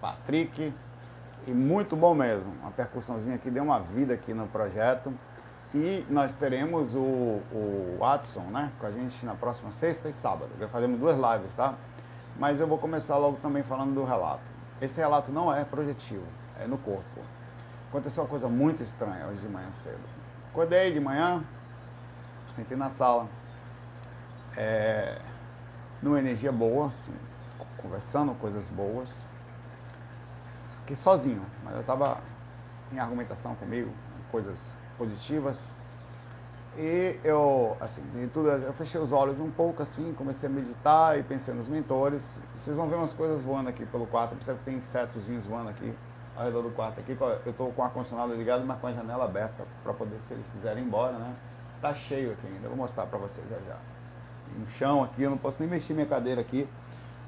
Patrick, e muito bom mesmo. Uma percussãozinha que deu uma vida aqui no projeto. E nós teremos o, o Watson, né, com a gente na próxima sexta e sábado. Já faremos duas lives, tá? Mas eu vou começar logo também falando do relato. Esse relato não é projetivo, é no corpo. Aconteceu uma coisa muito estranha hoje de manhã cedo. Acordei de manhã, sentei na sala, é, numa energia boa, assim, conversando coisas boas, que sozinho, mas eu estava em argumentação comigo, coisas positivas. E eu, assim, de tudo, eu fechei os olhos um pouco assim, comecei a meditar e pensei nos mentores. Vocês vão ver umas coisas voando aqui pelo quarto, percebe que tem insetozinhos voando aqui ao redor do quarto aqui. Eu estou com o ar-condicionado ligado, mas com a janela aberta para poder, se eles quiserem ir embora, né? Tá cheio aqui ainda, eu vou mostrar para vocês já já. No chão aqui, eu não posso nem mexer minha cadeira aqui,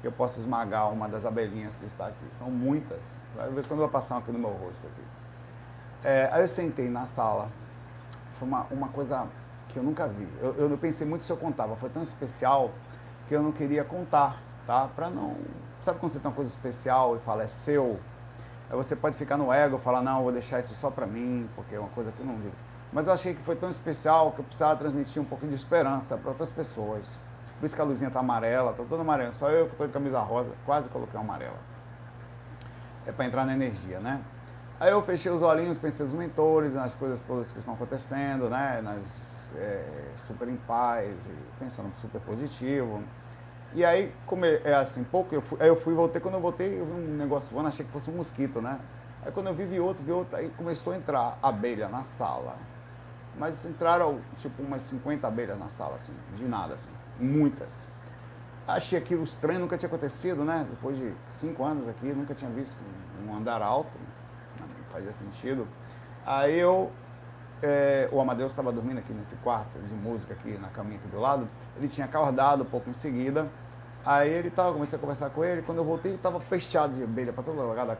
eu posso esmagar uma das abelhinhas que está aqui. São muitas. Às vezes quando eu vou passar aqui no meu rosto aqui. É, aí eu sentei na sala, foi uma, uma coisa que eu nunca vi. Eu, eu não pensei muito se eu contava, foi tão especial que eu não queria contar, tá? Para não. Sabe quando você tem uma coisa especial e fala é seu? Aí você pode ficar no ego falar, não, vou deixar isso só para mim, porque é uma coisa que eu não vi. Mas eu achei que foi tão especial que eu precisava transmitir um pouquinho de esperança para outras pessoas. Por isso que a luzinha tá amarela, tá toda amarela. Só eu que estou de camisa rosa, quase coloquei uma amarela. É para entrar na energia, né? Aí eu fechei os olhinhos, pensei nos mentores, nas coisas todas que estão acontecendo, né? Nas é, super em paz, pensando super positivo. E aí, como é, assim, pouco, eu fui, aí eu fui voltei. Quando eu voltei, eu vi um negócio voando, achei que fosse um mosquito, né? Aí quando eu vi, vi outro, vi outro, aí começou a entrar abelha na sala. Mas entraram, tipo, umas 50 abelhas na sala, assim, de nada, assim, muitas. Achei aquilo estranho, nunca tinha acontecido, né? Depois de cinco anos aqui, nunca tinha visto um andar alto fazia sentido. Aí eu, é, o Amadeus estava dormindo aqui nesse quarto de música aqui na caminha aqui do lado, ele tinha acordado pouco em seguida, aí ele tava, comecei a conversar com ele, quando eu voltei estava pesteado de abelha para todo lugar.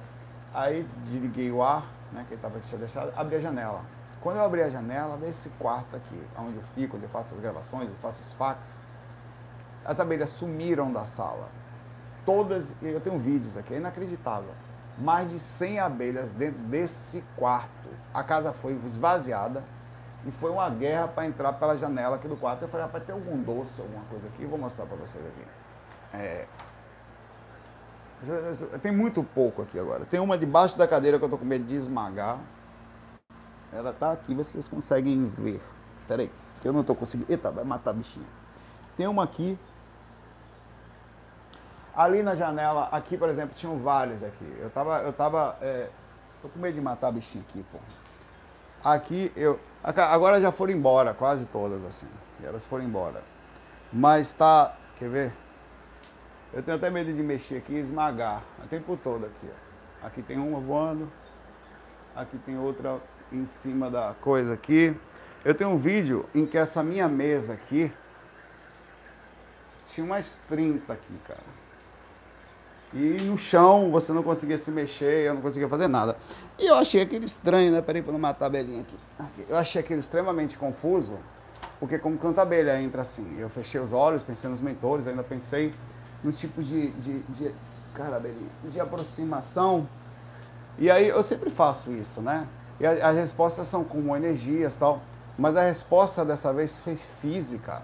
Aí desliguei o ar, né, que ele estava deixado, abri a janela. Quando eu abri a janela desse quarto aqui, onde eu fico, onde eu faço as gravações, onde eu faço os fax, as abelhas sumiram da sala. Todas, eu tenho vídeos aqui, é inacreditável mais de 100 abelhas dentro desse quarto. A casa foi esvaziada e foi uma guerra para entrar pela janela aqui do quarto. Eu falei, rapaz, tem algum doce, alguma coisa aqui? Vou mostrar para vocês aqui. É... Tem muito pouco aqui agora. Tem uma debaixo da cadeira que eu estou com medo de esmagar. Ela está aqui, vocês conseguem ver. Espera aí, eu não estou conseguindo. Eita, vai matar a bichinha. Tem uma aqui Ali na janela, aqui, por exemplo, tinham vários aqui. Eu tava, eu tava, é, tô com medo de matar a bichinha aqui, pô. Aqui, eu, agora já foram embora, quase todas, assim. Elas foram embora. Mas tá, quer ver? Eu tenho até medo de mexer aqui e esmagar, o tempo todo aqui, ó. Aqui tem uma voando, aqui tem outra em cima da coisa aqui. Eu tenho um vídeo em que essa minha mesa aqui tinha umas 30 aqui, cara. E no chão você não conseguia se mexer, eu não conseguia fazer nada. E eu achei aquele estranho, né? Peraí para matar a abelhinha aqui. Eu achei aquele extremamente confuso, porque como canta abelha entra assim. Eu fechei os olhos, pensei nos mentores, ainda pensei no tipo de, de, de cara, abelhinha, de aproximação. E aí eu sempre faço isso, né? E as respostas são como energias e tal. Mas a resposta dessa vez foi física.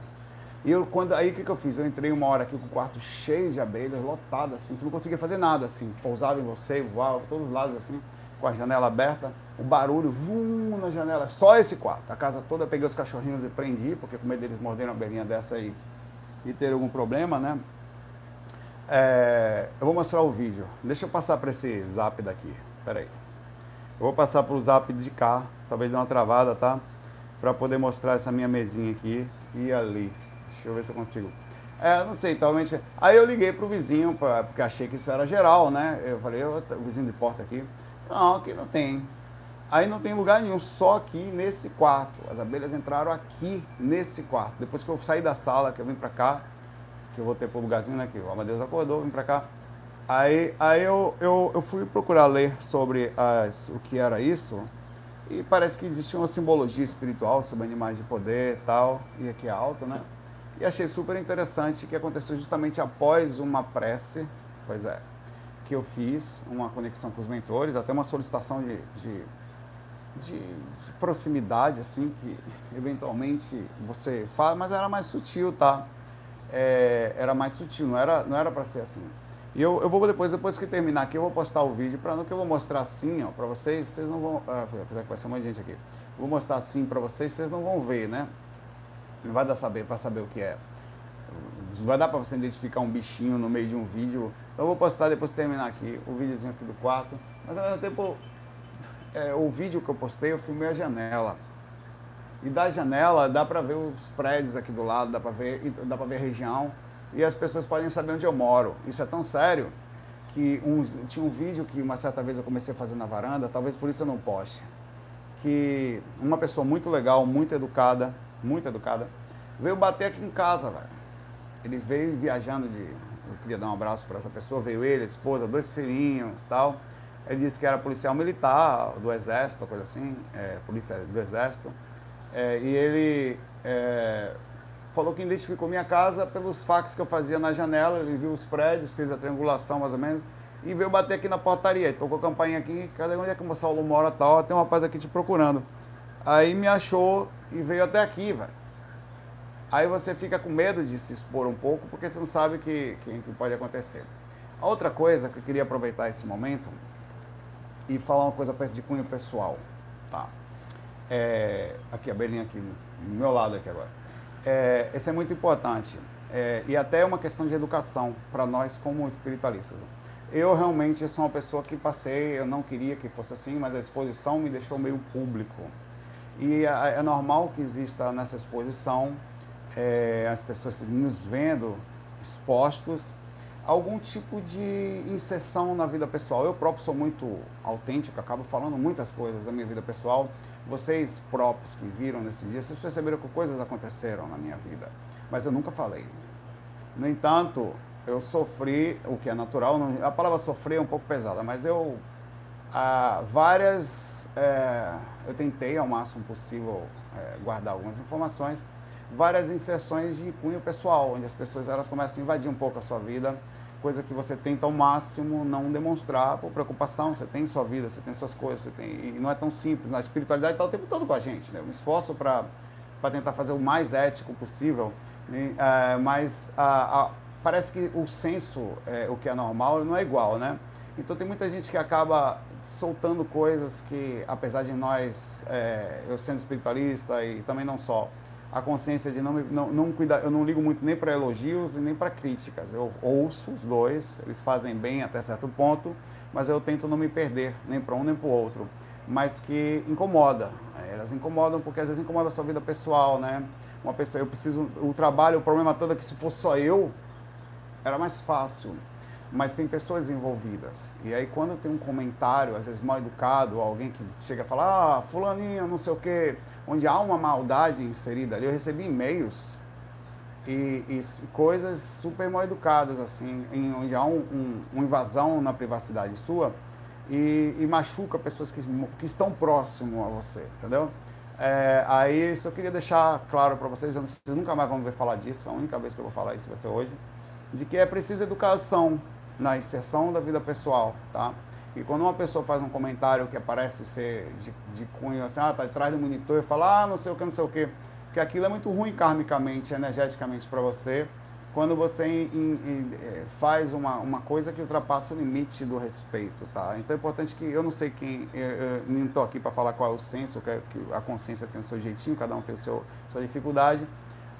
E eu, quando, aí o que, que eu fiz? Eu entrei uma hora aqui com o quarto cheio de abelhas, lotado assim, você não conseguia fazer nada assim. Pousava em você, voava todos os lados assim, com a janela aberta, o barulho, vum, na janela, só esse quarto. A casa toda, peguei os cachorrinhos e prendi, porque com medo deles morderem uma abelhinha dessa aí e ter algum problema, né? É, eu vou mostrar o vídeo. Deixa eu passar para esse zap daqui. Pera aí. Eu vou passar para o zap de cá, talvez dê uma travada, tá? Para poder mostrar essa minha mesinha aqui e ali. Deixa eu ver se eu consigo. É, não sei, talvez. Aí eu liguei pro vizinho, pra, porque achei que isso era geral, né? Eu falei, o vizinho de porta aqui. Não, aqui não tem. Aí não tem lugar nenhum, só aqui nesse quarto. As abelhas entraram aqui nesse quarto. Depois que eu saí da sala, que eu vim pra cá, que eu voltei pro lugarzinho, né? Que o Amadeus acordou, vim pra cá. Aí, aí eu, eu, eu fui procurar ler sobre as, o que era isso. E parece que existia uma simbologia espiritual sobre animais de poder e tal. E aqui é alto, né? E achei super interessante que aconteceu justamente após uma prece, pois é, que eu fiz, uma conexão com os mentores, até uma solicitação de, de, de, de proximidade, assim, que eventualmente você faz, mas era mais sutil, tá? É, era mais sutil, não era não era para ser assim. E eu, eu vou depois, depois que terminar aqui, eu vou postar o vídeo, para no que eu vou mostrar assim, ó, para vocês, vocês não vão, ah, apesar que vai ser um monte de gente aqui, vou mostrar assim para vocês, vocês não vão ver, né? Não vai dar saber para saber o que é. Não vai dar para você identificar um bichinho no meio de um vídeo. Eu vou postar depois que terminar aqui o videozinho aqui do quarto. Mas ao mesmo tempo, é, o vídeo que eu postei, eu filmei a janela. E da janela dá para ver os prédios aqui do lado, dá para ver, dá para ver a região e as pessoas podem saber onde eu moro. Isso é tão sério que uns, tinha um vídeo que uma certa vez eu comecei a fazer na varanda, talvez por isso eu não poste, que uma pessoa muito legal, muito educada, muito educada, veio bater aqui em casa, velho. Ele veio viajando de, eu queria dar um abraço para essa pessoa, veio ele, a esposa, dois filhinhos, tal. Ele disse que era policial militar do exército, coisa assim, é, polícia do exército. É, e ele é, falou que identificou minha casa pelos fax que eu fazia na janela, ele viu os prédios, fez a triangulação mais ou menos, e veio bater aqui na portaria. Tocou a campainha aqui, cadê onde é que o Saulo mora tal? Tem um rapaz aqui te procurando. Aí me achou e veio até aqui, velho. Aí você fica com medo de se expor um pouco, porque você não sabe o que, que, que, pode acontecer. A outra coisa que eu queria aproveitar esse momento e falar uma coisa de cunho pessoal, tá? É, aqui, a Belinha aqui, do meu lado aqui agora. É, esse é muito importante. É, e até é uma questão de educação para nós como espiritualistas. Eu realmente sou uma pessoa que passei, eu não queria que fosse assim, mas a exposição me deixou meio público. E é, é normal que exista nessa exposição é, as pessoas nos vendo expostos algum tipo de inserção na vida pessoal. Eu próprio sou muito autêntico, acabo falando muitas coisas da minha vida pessoal vocês próprios que viram nesse dia, vocês perceberam que coisas aconteceram na minha vida, mas eu nunca falei. No entanto, eu sofri, o que é natural, a palavra sofrer é um pouco pesada, mas eu, ah, várias, é, eu tentei ao máximo possível é, guardar algumas informações, várias inserções de cunho pessoal, onde as pessoas elas começam a invadir um pouco a sua vida, coisa que você tenta ao máximo não demonstrar por preocupação. Você tem sua vida, você tem suas coisas, você tem, e não é tão simples. Na espiritualidade está o tempo todo com a gente. Né? Eu me esforço para tentar fazer o mais ético possível, é, mas a, a, parece que o senso, é, o que é normal, não é igual, né? Então tem muita gente que acaba soltando coisas que, apesar de nós, é, eu sendo espiritualista e também não só, a consciência de não, não, não cuidar, eu não ligo muito nem para elogios e nem para críticas. Eu ouço os dois, eles fazem bem até certo ponto, mas eu tento não me perder nem para um nem para o outro. Mas que incomoda, é, elas incomodam porque às vezes incomoda a sua vida pessoal, né? Uma pessoa, eu preciso, o trabalho, o problema todo é que se fosse só eu, era mais fácil mas tem pessoas envolvidas. E aí quando tem um comentário, às vezes mal educado, alguém que chega a falar, ah, fulaninho, não sei o quê, onde há uma maldade inserida ali, eu recebi e-mails e, e, coisas super mal educadas, assim, em, onde há um, um, uma invasão na privacidade sua e, e machuca pessoas que, que estão próximo a você, entendeu? É, aí eu queria deixar claro para vocês, vocês nunca mais vão ver falar disso, a única vez que eu vou falar isso vai ser hoje, de que é preciso educação, na inserção da vida pessoal, tá? E quando uma pessoa faz um comentário que parece ser de, de cunho, assim, ah, tá atrás do monitor e fala, ah, não sei o que, não sei o que, que aquilo é muito ruim karmicamente, energeticamente para você, quando você in, in, é, faz uma, uma coisa que ultrapassa o limite do respeito, tá? Então é importante que, eu não sei quem, eu, eu não estou aqui para falar qual é o senso, que, que a consciência tem o seu jeitinho, cada um tem o seu, sua dificuldade,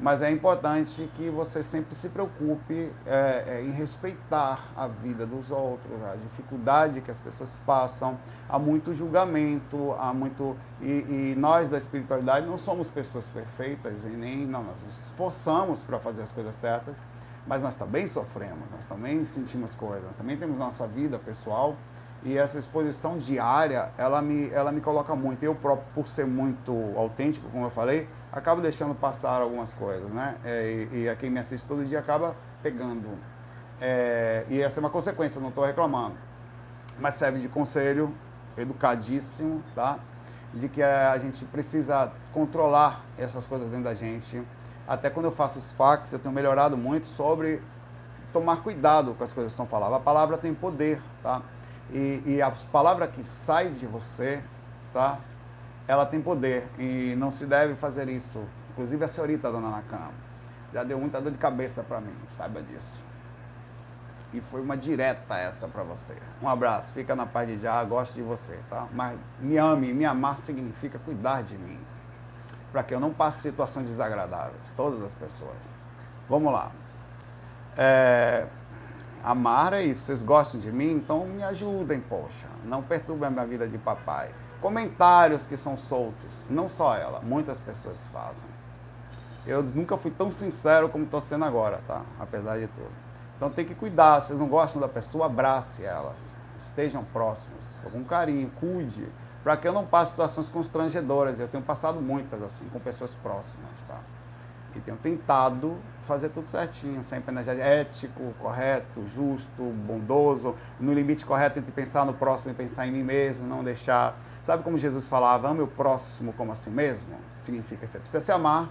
mas é importante que você sempre se preocupe é, é, em respeitar a vida dos outros, a dificuldade que as pessoas passam, há muito julgamento, há muito e, e nós da espiritualidade não somos pessoas perfeitas e nem não nós nos esforçamos para fazer as coisas certas, mas nós também sofremos, nós também sentimos coisas, nós também temos nossa vida pessoal e essa exposição diária, ela me, ela me coloca muito. Eu próprio, por ser muito autêntico, como eu falei, acabo deixando passar algumas coisas, né? É, e, e quem me assiste todo dia acaba pegando. É, e essa é uma consequência, não estou reclamando. Mas serve de conselho educadíssimo, tá? De que a gente precisa controlar essas coisas dentro da gente. Até quando eu faço os fax, eu tenho melhorado muito sobre tomar cuidado com as coisas que são faladas. A palavra tem poder, tá? E, e as palavras que saem de você, tá? Ela tem poder e não se deve fazer isso. Inclusive a senhorita, dona Nakam, já deu muita dor de cabeça para mim, saiba disso. E foi uma direta essa para você. Um abraço, fica na paz de já, gosto de você, tá? Mas me ame, me amar significa cuidar de mim. Para que eu não passe situações desagradáveis, todas as pessoas. Vamos lá. É, amar é isso, vocês gostam de mim? Então me ajudem, poxa. Não perturbem a minha vida de papai. Comentários que são soltos, não só ela, muitas pessoas fazem. Eu nunca fui tão sincero como estou sendo agora, tá? Apesar de tudo. Então tem que cuidar, vocês não gostam da pessoa, abrace elas. Estejam próximos, com carinho, cuide, para que eu não passe situações constrangedoras. Eu tenho passado muitas assim, com pessoas próximas, tá? E tenho tentado fazer tudo certinho, sempre né, ético, correto, justo, bondoso, no limite correto entre pensar no próximo e pensar em mim mesmo, não deixar. Sabe como Jesus falava, ame o próximo como a si mesmo? Significa que você precisa se amar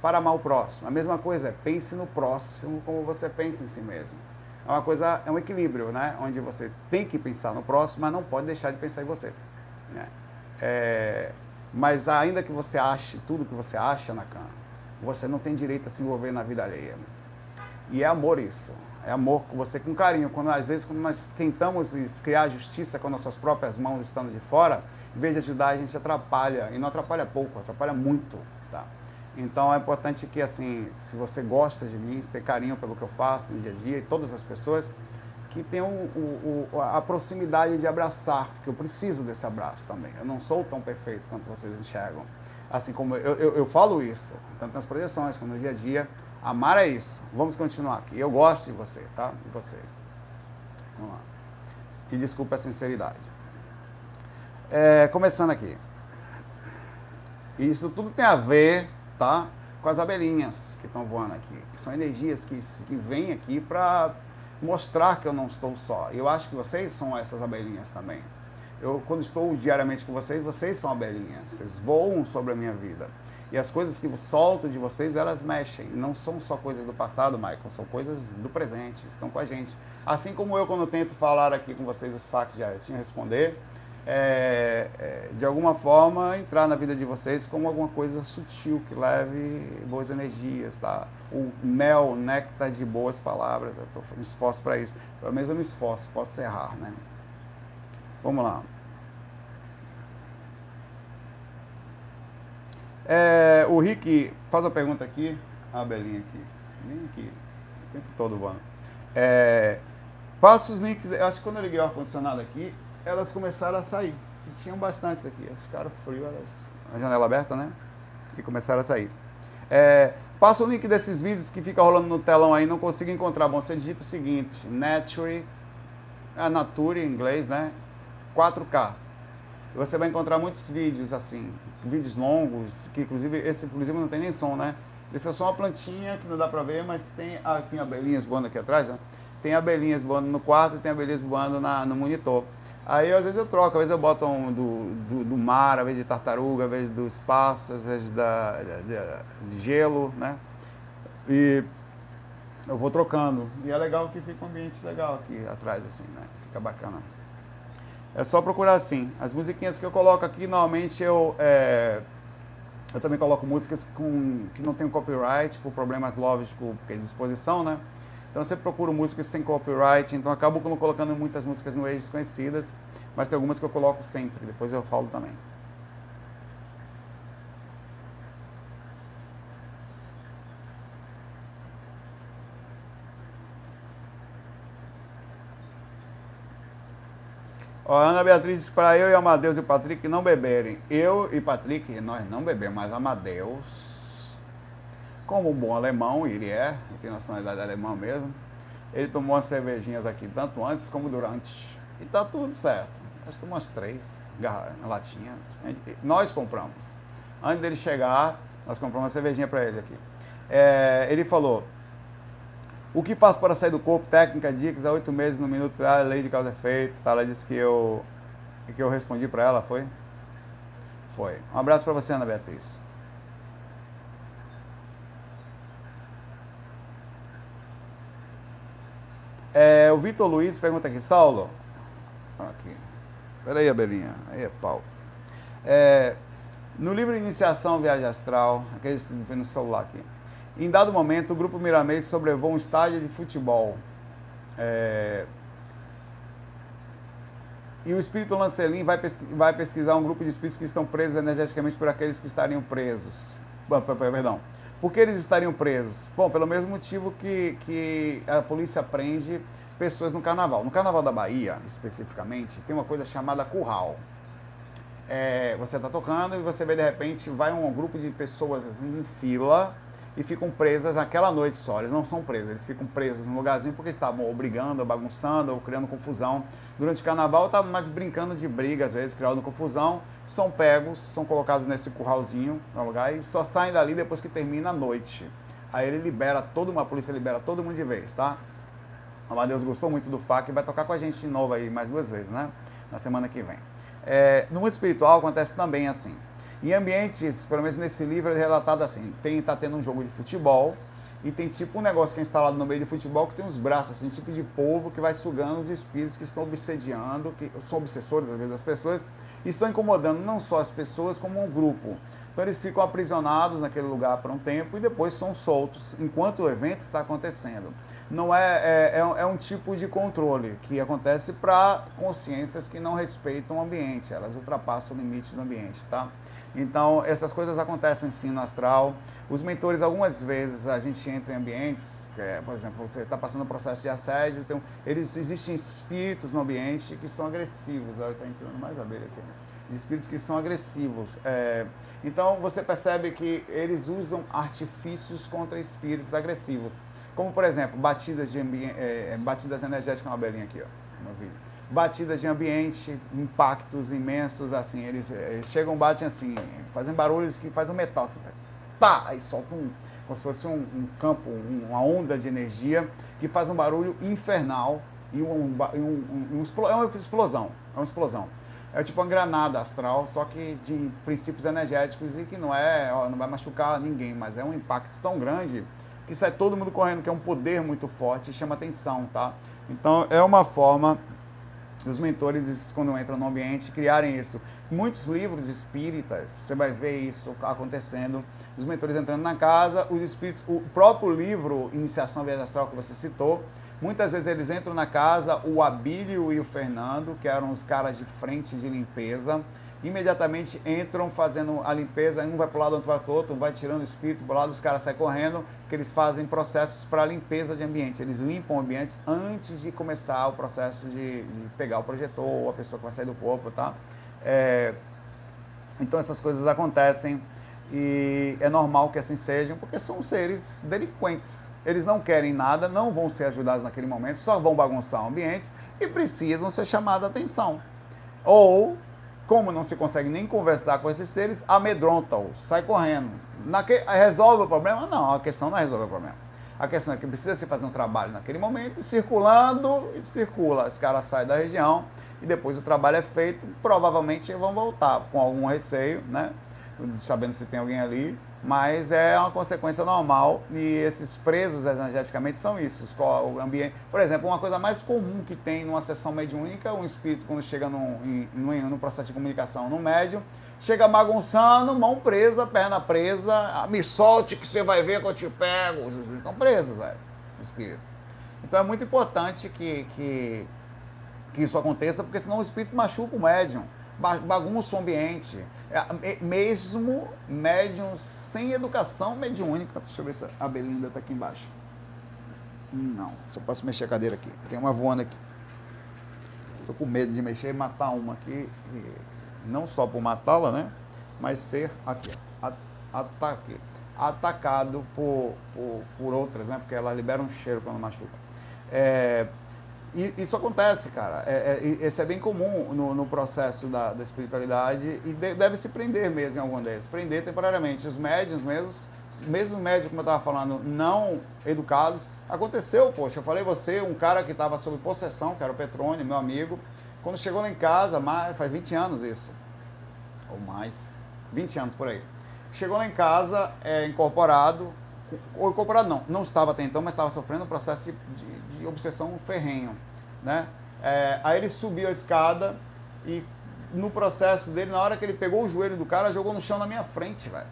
para amar o próximo. A mesma coisa é pense no próximo como você pensa em si mesmo. É uma coisa, é um equilíbrio, né? Onde você tem que pensar no próximo, mas não pode deixar de pensar em você. Né? É, mas ainda que você ache tudo que você acha na cama, você não tem direito a se envolver na vida alheia. E é amor isso. É amor com você com carinho. Quando às vezes quando nós tentamos criar justiça com nossas próprias mãos estando de fora, em vez de ajudar a gente atrapalha e não atrapalha pouco, atrapalha muito, tá? Então é importante que assim, se você gosta de mim, se tem carinho pelo que eu faço no dia a dia e todas as pessoas, que tenham a proximidade de abraçar, porque eu preciso desse abraço também. Eu não sou tão perfeito quanto vocês enxergam. Assim como eu, eu, eu falo isso, tanto nas projeções como no dia a dia, amar é isso. Vamos continuar aqui. Eu gosto de você, tá? De você. Vamos lá. E desculpa a sinceridade. É, começando aqui. Isso tudo tem a ver, tá? Com as abelhinhas que estão voando aqui. Que são energias que, que vêm aqui para mostrar que eu não estou só. Eu acho que vocês são essas abelhinhas também. Eu, quando estou diariamente com vocês, vocês são abelhinhas. Vocês voam sobre a minha vida. E as coisas que eu solto de vocês, elas mexem. Não são só coisas do passado, Michael, são coisas do presente, estão com a gente. Assim como eu, quando tento falar aqui com vocês os fatos tinha responder, é, é, de alguma forma entrar na vida de vocês como alguma coisa sutil que leve boas energias, tá? O mel, o néctar de boas palavras. Eu me esforço para isso. Pelo menos eu me esforço, posso errar, né? Vamos lá. É, o Rick faz uma pergunta aqui. A Belinha aqui. Vem aqui. O tempo todo voando. É, passa os links. Acho que quando eu liguei o ar-condicionado aqui, elas começaram a sair. E tinham bastantes aqui. Elas ficaram frias, elas, a janela aberta, né? E começaram a sair. É, passa o link desses vídeos que fica rolando no telão aí, não consigo encontrar. Bom, você digita o seguinte: Nature, a Nature em inglês, né? 4K. E você vai encontrar muitos vídeos assim, vídeos longos, que inclusive, esse inclusive não tem nem som, né? Esse é só uma plantinha que não dá pra ver, mas tem, tem abelhinhas voando aqui atrás, né? Tem abelhinhas voando no quarto e tem abelhinhas voando na, no monitor. Aí às vezes eu troco, às vezes eu boto um do, do, do mar, às vezes de tartaruga, às vezes do espaço, às vezes da, de, de gelo, né? E eu vou trocando. E é legal que fica um ambiente legal aqui atrás, assim, né? Fica bacana. É só procurar assim. As musiquinhas que eu coloco aqui, normalmente eu, é, eu também coloco músicas com, que não tem copyright, por problemas lógicos de disposição, né? Então sempre procuro músicas sem copyright, então acabo colocando muitas músicas no Age desconhecidas, mas tem algumas que eu coloco sempre, depois eu falo também. Ó, Ana Beatriz para eu e Amadeus e o Patrick não beberem. Eu e Patrick, nós não bebemos, mas Amadeus, como um bom alemão, ele é, ele tem nacionalidade alemã mesmo, ele tomou umas cervejinhas aqui, tanto antes como durante. E tá tudo certo. Acho que umas três latinhas. Nós compramos. Antes dele chegar, nós compramos uma cervejinha para ele aqui. É, ele falou, o que faço para sair do corpo? Técnica, dicas, há oito meses no minuto, a lei de causa e efeito. Tá? Ela disse que eu, que eu respondi para ela, foi? Foi. Um abraço para você, Ana Beatriz. Vitor Luiz pergunta aqui, Saulo. Aqui. Peraí, Abelinha. Aí é pau. É, no livro Iniciação Viagem Astral, aquele no celular aqui. Em dado momento, o grupo Miramês sobrevoou um estádio de futebol. É, e o espírito Lancelin vai, pesqu vai pesquisar um grupo de espíritos que estão presos energeticamente por aqueles que estariam presos. Perdão. Por que eles estariam presos? Bom, pelo mesmo motivo que, que a polícia prende pessoas no carnaval. No carnaval da Bahia, especificamente, tem uma coisa chamada curral. É, você está tocando e você vê de repente vai um grupo de pessoas assim, em fila e ficam presas aquela noite só. Eles não são presos, eles ficam presos num lugarzinho porque estavam ou brigando, ou bagunçando, ou criando confusão. Durante o carnaval estavam mais brincando de briga, às vezes, criando confusão. São pegos, são colocados nesse curralzinho no lugar e só saem dali depois que termina a noite. Aí ele libera todo uma polícia libera todo mundo de vez, tá? Amadeus gostou muito do FAC e vai tocar com a gente de novo aí mais duas vezes, né? Na semana que vem. É, no mundo espiritual acontece também assim. Em ambientes, pelo menos nesse livro, é relatado assim: tem, tá tendo um jogo de futebol e tem tipo um negócio que é instalado no meio de futebol que tem uns braços, assim, tipo de polvo que vai sugando os espíritos que estão obsediando, que são obsessores às vezes das pessoas, e estão incomodando não só as pessoas, como um grupo. Então eles ficam aprisionados naquele lugar por um tempo e depois são soltos enquanto o evento está acontecendo. Não é, é, é, um é tipo de controle que acontece para consciências que não respeitam o ambiente, elas ultrapassam o limite do ambiente, tá? Então, essas coisas acontecem sim no astral. Os mentores, algumas vezes, a gente entra em ambientes, é, por exemplo, você está passando um processo de assédio, então, eles existem espíritos no ambiente que são agressivos. Olha, está entrando mais abelha aqui. Né? Espíritos que são agressivos. É, então, você percebe que eles usam artifícios contra espíritos agressivos. Como, por exemplo, batidas, de é, batidas energéticas, uma abelhinha aqui, ó, no vídeo batidas de ambiente, impactos imensos, assim, eles, eles chegam, batem assim, fazem barulhos que fazem um metal, assim, tá, aí soltam um, como se fosse um, um campo, um, uma onda de energia que faz um barulho infernal e um, um, um, é uma explosão, é uma explosão. É tipo uma granada astral, só que de princípios energéticos e que não é, ó, não vai machucar ninguém, mas é um impacto tão grande que sai todo mundo correndo, que é um poder muito forte chama atenção, tá? Então é uma forma os mentores, quando entram no ambiente, criarem isso. Muitos livros espíritas, você vai ver isso acontecendo. Os mentores entrando na casa, os espíritos, o próprio livro Iniciação Viagem Astral que você citou, muitas vezes eles entram na casa, o Abílio e o Fernando, que eram os caras de frente de limpeza, imediatamente entram fazendo a limpeza, um vai para o lado, outro vai para o outro, um vai tirando o espírito para o lado, os caras saem correndo, que eles fazem processos para limpeza de ambiente. Eles limpam ambientes antes de começar o processo de, de pegar o projetor ou a pessoa que vai sair do corpo, tá? É, então essas coisas acontecem e é normal que assim sejam, porque são seres delinquentes. Eles não querem nada, não vão ser ajudados naquele momento, só vão bagunçar ambientes e precisam ser chamados a atenção. Ou como não se consegue nem conversar com esses seres, amedronta-os, sai correndo. Resolve o problema? Não, a questão não é resolver o problema. A questão é que precisa se fazer um trabalho naquele momento, circulando e circula. Os caras saem da região e depois o trabalho é feito, provavelmente vão voltar com algum receio, né? Sabendo se tem alguém ali, mas é uma consequência normal e esses presos energeticamente são isso. O ambiente, por exemplo, uma coisa mais comum que tem numa sessão mediúnica, um espírito quando chega num, em, num, processo de comunicação no médium, chega bagunçando, mão presa, perna presa, ah, me solte que você vai ver que eu te pego. Os espíritos estão presos, velho, espírito. Então é muito importante que, que, que isso aconteça, porque senão o espírito machuca o médium bagunça o ambiente. É, mesmo médium sem educação mediúnica. Deixa eu ver se a Belinda está aqui embaixo. Não, só posso mexer a cadeira aqui. Tem uma voando aqui. Estou com medo de mexer e matar uma aqui. não só por matá-la, né? Mas ser aqui, ataque, atacado por, por, por outras, né? Porque ela libera um cheiro quando machuca. É, e isso acontece, cara. É, é, esse é bem comum no, no processo da, da, espiritualidade e de, deve se prender mesmo em algum deles. Prender temporariamente. Os médios mesmo, mesmo médios, como eu estava falando, não educados. Aconteceu, poxa, eu falei você, um cara que estava sob possessão, que era o Petrone, meu amigo, quando chegou lá em casa, faz 20 anos isso, ou mais, 20 anos por aí. Chegou lá em casa, é, incorporado, incorporado não, não estava até então, mas estava sofrendo um processo de, de, de obsessão ferrenho. né? É, aí ele subiu a escada e no processo dele, na hora que ele pegou o joelho do cara, jogou no chão na minha frente, velho.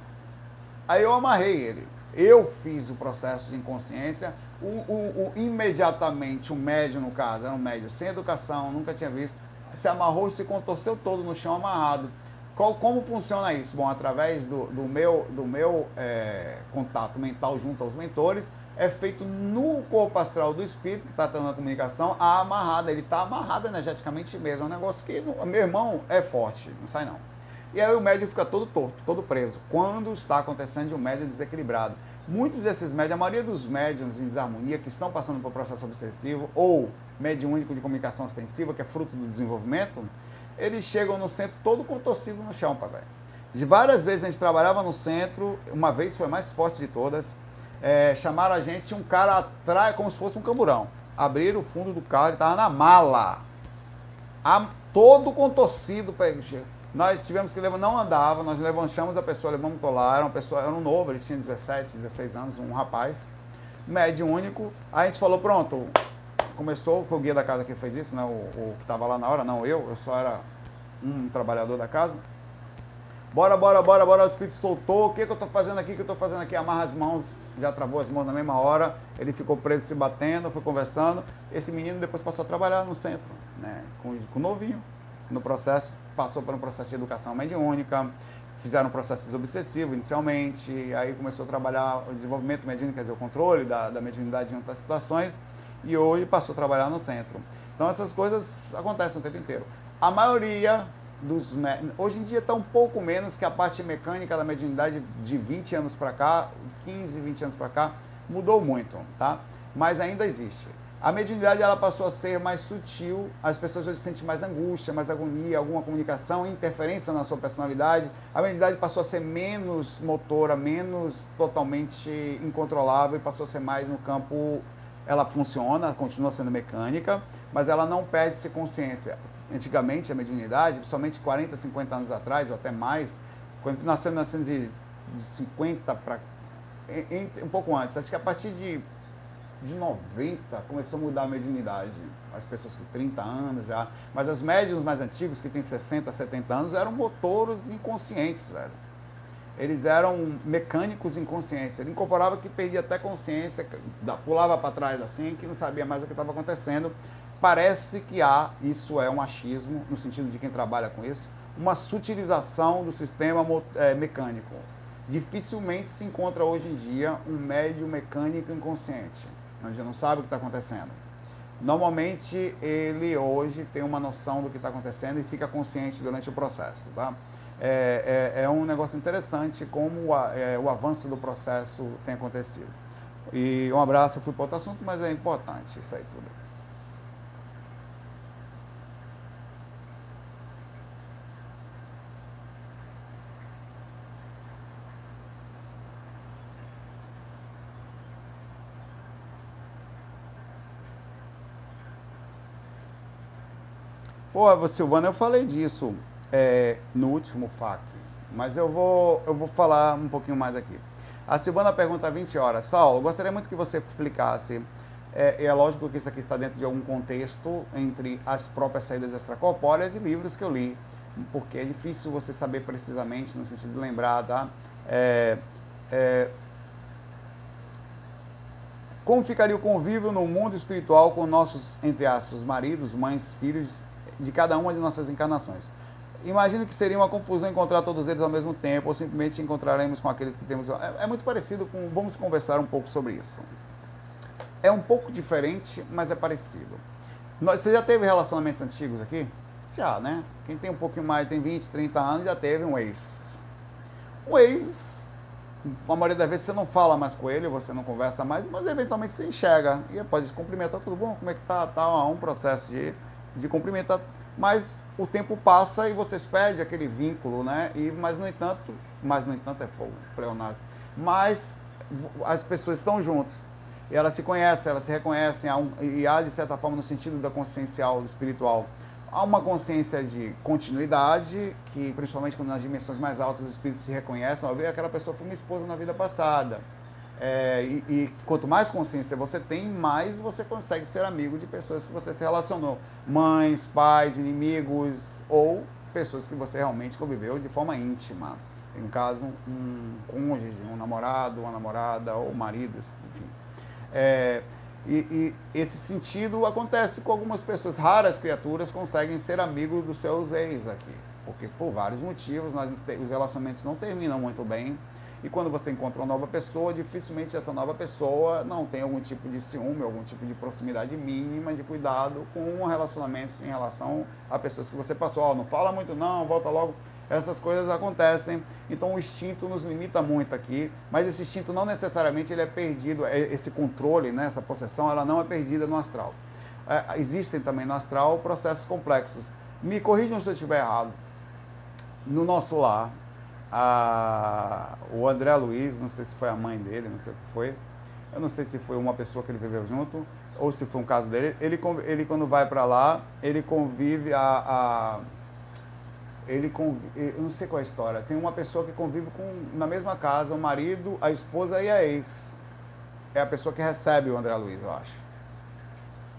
Aí eu amarrei ele. Eu fiz o processo de inconsciência. O, o, o, imediatamente, o médio, no caso, era um médio sem educação, nunca tinha visto, se amarrou e se contorceu todo no chão amarrado. Qual, como funciona isso? Bom, através do, do meu, do meu é, contato mental junto aos mentores, é feito no corpo astral do espírito, que está tendo a comunicação, a amarrada. Ele está amarrado energeticamente mesmo. É um negócio que, meu irmão, é forte, não sai não. E aí o médium fica todo torto, todo preso. Quando está acontecendo de um médium desequilibrado. Muitos desses médios, a maioria dos médiums em desarmonia que estão passando por processo obsessivo ou médium único de comunicação ostensiva, que é fruto do desenvolvimento, eles chegam no centro todo contorcido no chão, papai. De várias vezes a gente trabalhava no centro, uma vez foi a mais forte de todas, é, chamaram a gente, um cara atrás, como se fosse um camburão. Abriram o fundo do carro, ele estava na mala. A, todo contorcido. Nós tivemos que levar, não andava, nós levantamos a pessoa, levamos lá, era uma pessoa, era um novo, ele tinha 17, 16 anos, um rapaz, médio único. A gente falou, pronto, começou, foi o guia da casa que fez isso, né? O, o que estava lá na hora, não eu, eu só era um trabalhador da casa. Bora, bora, bora, bora. O espírito soltou. O que, que eu estou fazendo aqui? O que eu estou fazendo aqui? Amarra as mãos, já travou as mãos na mesma hora. Ele ficou preso se batendo, foi conversando. Esse menino depois passou a trabalhar no centro, né? Com, com o novinho. No processo, passou por um processo de educação mediúnica, fizeram um processo obsessivo inicialmente, aí começou a trabalhar o desenvolvimento mediúnico, quer dizer, o controle da, da mediunidade em outras situações, e hoje passou a trabalhar no centro. Então essas coisas acontecem o tempo inteiro. A maioria dos. Hoje em dia está um pouco menos que a parte mecânica da mediunidade de 20 anos para cá, 15, 20 anos para cá, mudou muito, tá? Mas ainda existe. A mediunidade ela passou a ser mais sutil, as pessoas hoje sentem mais angústia, mais agonia, alguma comunicação, interferência na sua personalidade. A mediunidade passou a ser menos motora, menos totalmente incontrolável e passou a ser mais no campo. Ela funciona, continua sendo mecânica, mas ela não perde-se consciência antigamente a mediunidade, principalmente 40, 50 anos atrás, ou até mais, quando nasceu em 1950 para um pouco antes, acho que a partir de, de 90 começou a mudar a mediunidade. As pessoas com 30 anos já. Mas as médiums mais antigos, que têm 60, 70 anos, eram motores inconscientes, velho. Eles eram mecânicos inconscientes. Ele incorporava que perdia até consciência, pulava para trás assim, que não sabia mais o que estava acontecendo parece que há, isso é um achismo, no sentido de quem trabalha com isso, uma sutilização do sistema é, mecânico. Dificilmente se encontra hoje em dia um médio mecânico inconsciente, onde não sabe o que está acontecendo. Normalmente ele hoje tem uma noção do que está acontecendo e fica consciente durante o processo. Tá? É, é, é um negócio interessante como a, é, o avanço do processo tem acontecido. E um abraço, eu fui para outro assunto, mas é importante isso aí tudo. Pô, Silvana, eu falei disso é, no último FAQ, mas eu vou, eu vou falar um pouquinho mais aqui. A Silvana pergunta 20 horas. Saulo, gostaria muito que você explicasse. É, é lógico que isso aqui está dentro de algum contexto entre as próprias saídas extracorpóreas e livros que eu li, porque é difícil você saber precisamente, no sentido de lembrar, tá? É, é, como ficaria o convívio no mundo espiritual com nossos, entre aspas, maridos, mães, filhos de cada uma de nossas encarnações. Imagino que seria uma confusão encontrar todos eles ao mesmo tempo, ou simplesmente encontraremos com aqueles que temos. É, é muito parecido com. Vamos conversar um pouco sobre isso. É um pouco diferente, mas é parecido. Você já teve relacionamentos antigos aqui? Já, né? Quem tem um pouquinho mais, tem 20, 30 anos, já teve um ex. O ex, a maioria das vezes você não fala mais com ele, você não conversa mais, mas eventualmente você enxerga. E pode se cumprimentar, tudo bom? Como é que tá? Tá um processo de de cumprimentar, mas o tempo passa e vocês perdem aquele vínculo, né? E, mas, no entanto, mas, no entanto, é fogo, Leonardo. Mas as pessoas estão juntas. E elas se conhecem, elas se reconhecem, e há, de certa forma, no sentido da consciencial, espiritual, há uma consciência de continuidade, que principalmente quando nas dimensões mais altas os espíritos se reconhecem, ó, aquela pessoa foi minha esposa na vida passada É, e, e, quanto mais consciência você tem, mais você consegue ser amigo de pessoas que você se relacionou. Mães, pais, inimigos ou pessoas que você realmente conviveu de forma íntima. Em caso, um cônjuge, um namorado, uma namorada ou marido, enfim. É, e, e, esse sentido acontece com algumas pessoas. Raras criaturas conseguem ser amigos dos seus ex aqui. Porque por vários motivos nós, os relacionamentos não terminam muito bem e quando você encontra uma nova pessoa, dificilmente essa nova pessoa não tem algum tipo de ciúme, algum tipo de proximidade mínima de cuidado com relacionamentos em relação a pessoas que você passou. Oh, não fala muito não, volta logo. Essas coisas acontecem, então o instinto nos limita muito aqui, mas esse instinto não necessariamente ele é perdido, é, esse controle, né, essa possessão, ela não é perdida no astral. É, existem também no astral processos complexos. Me corrijam se eu estiver errado. No nosso lar, a, o André Luiz, não sei se foi a mãe dele, não sei o que foi, eu não sei se foi uma pessoa que ele viveu junto ou se foi um caso dele. Ele, ele quando vai para lá, ele convive a, a ele convive, eu não sei qual é a história. Tem uma pessoa que convive com na mesma casa, o marido, a esposa e a ex. É a pessoa que recebe o André Luiz, eu acho.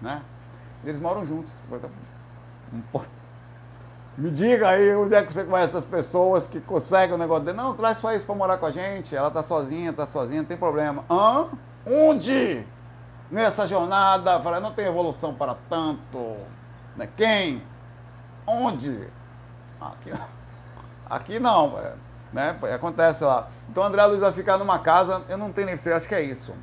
Né? Eles moram juntos. Me diga aí onde é que você conhece essas pessoas que conseguem o negócio dele. Não, traz sua ex para morar com a gente. Ela tá sozinha, tá sozinha, não tem problema. Hã? Onde? Nessa jornada, falei, não tem evolução para tanto. Né? Quem? Onde? Aqui, aqui não, né? Acontece lá. Então André Luiz vai ficar numa casa, eu não tenho nem sei, acho que é isso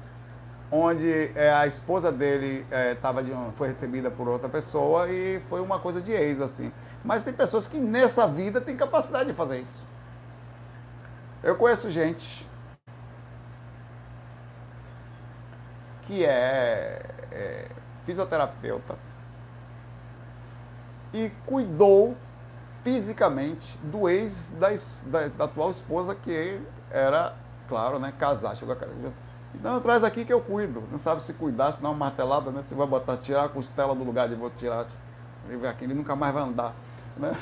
onde é, a esposa dele é, de, foi recebida por outra pessoa e foi uma coisa de ex, assim. Mas tem pessoas que nessa vida têm capacidade de fazer isso. Eu conheço gente que é, é fisioterapeuta e cuidou fisicamente do ex da, da, da, atual esposa que era, claro, né, casar. Chegou a então traz aqui que eu cuido. Não sabe se cuidar, se dá uma martelada, né? Se vai botar, tirar a costela do lugar de vou tirar. Aqui ele nunca mais vai andar. Né?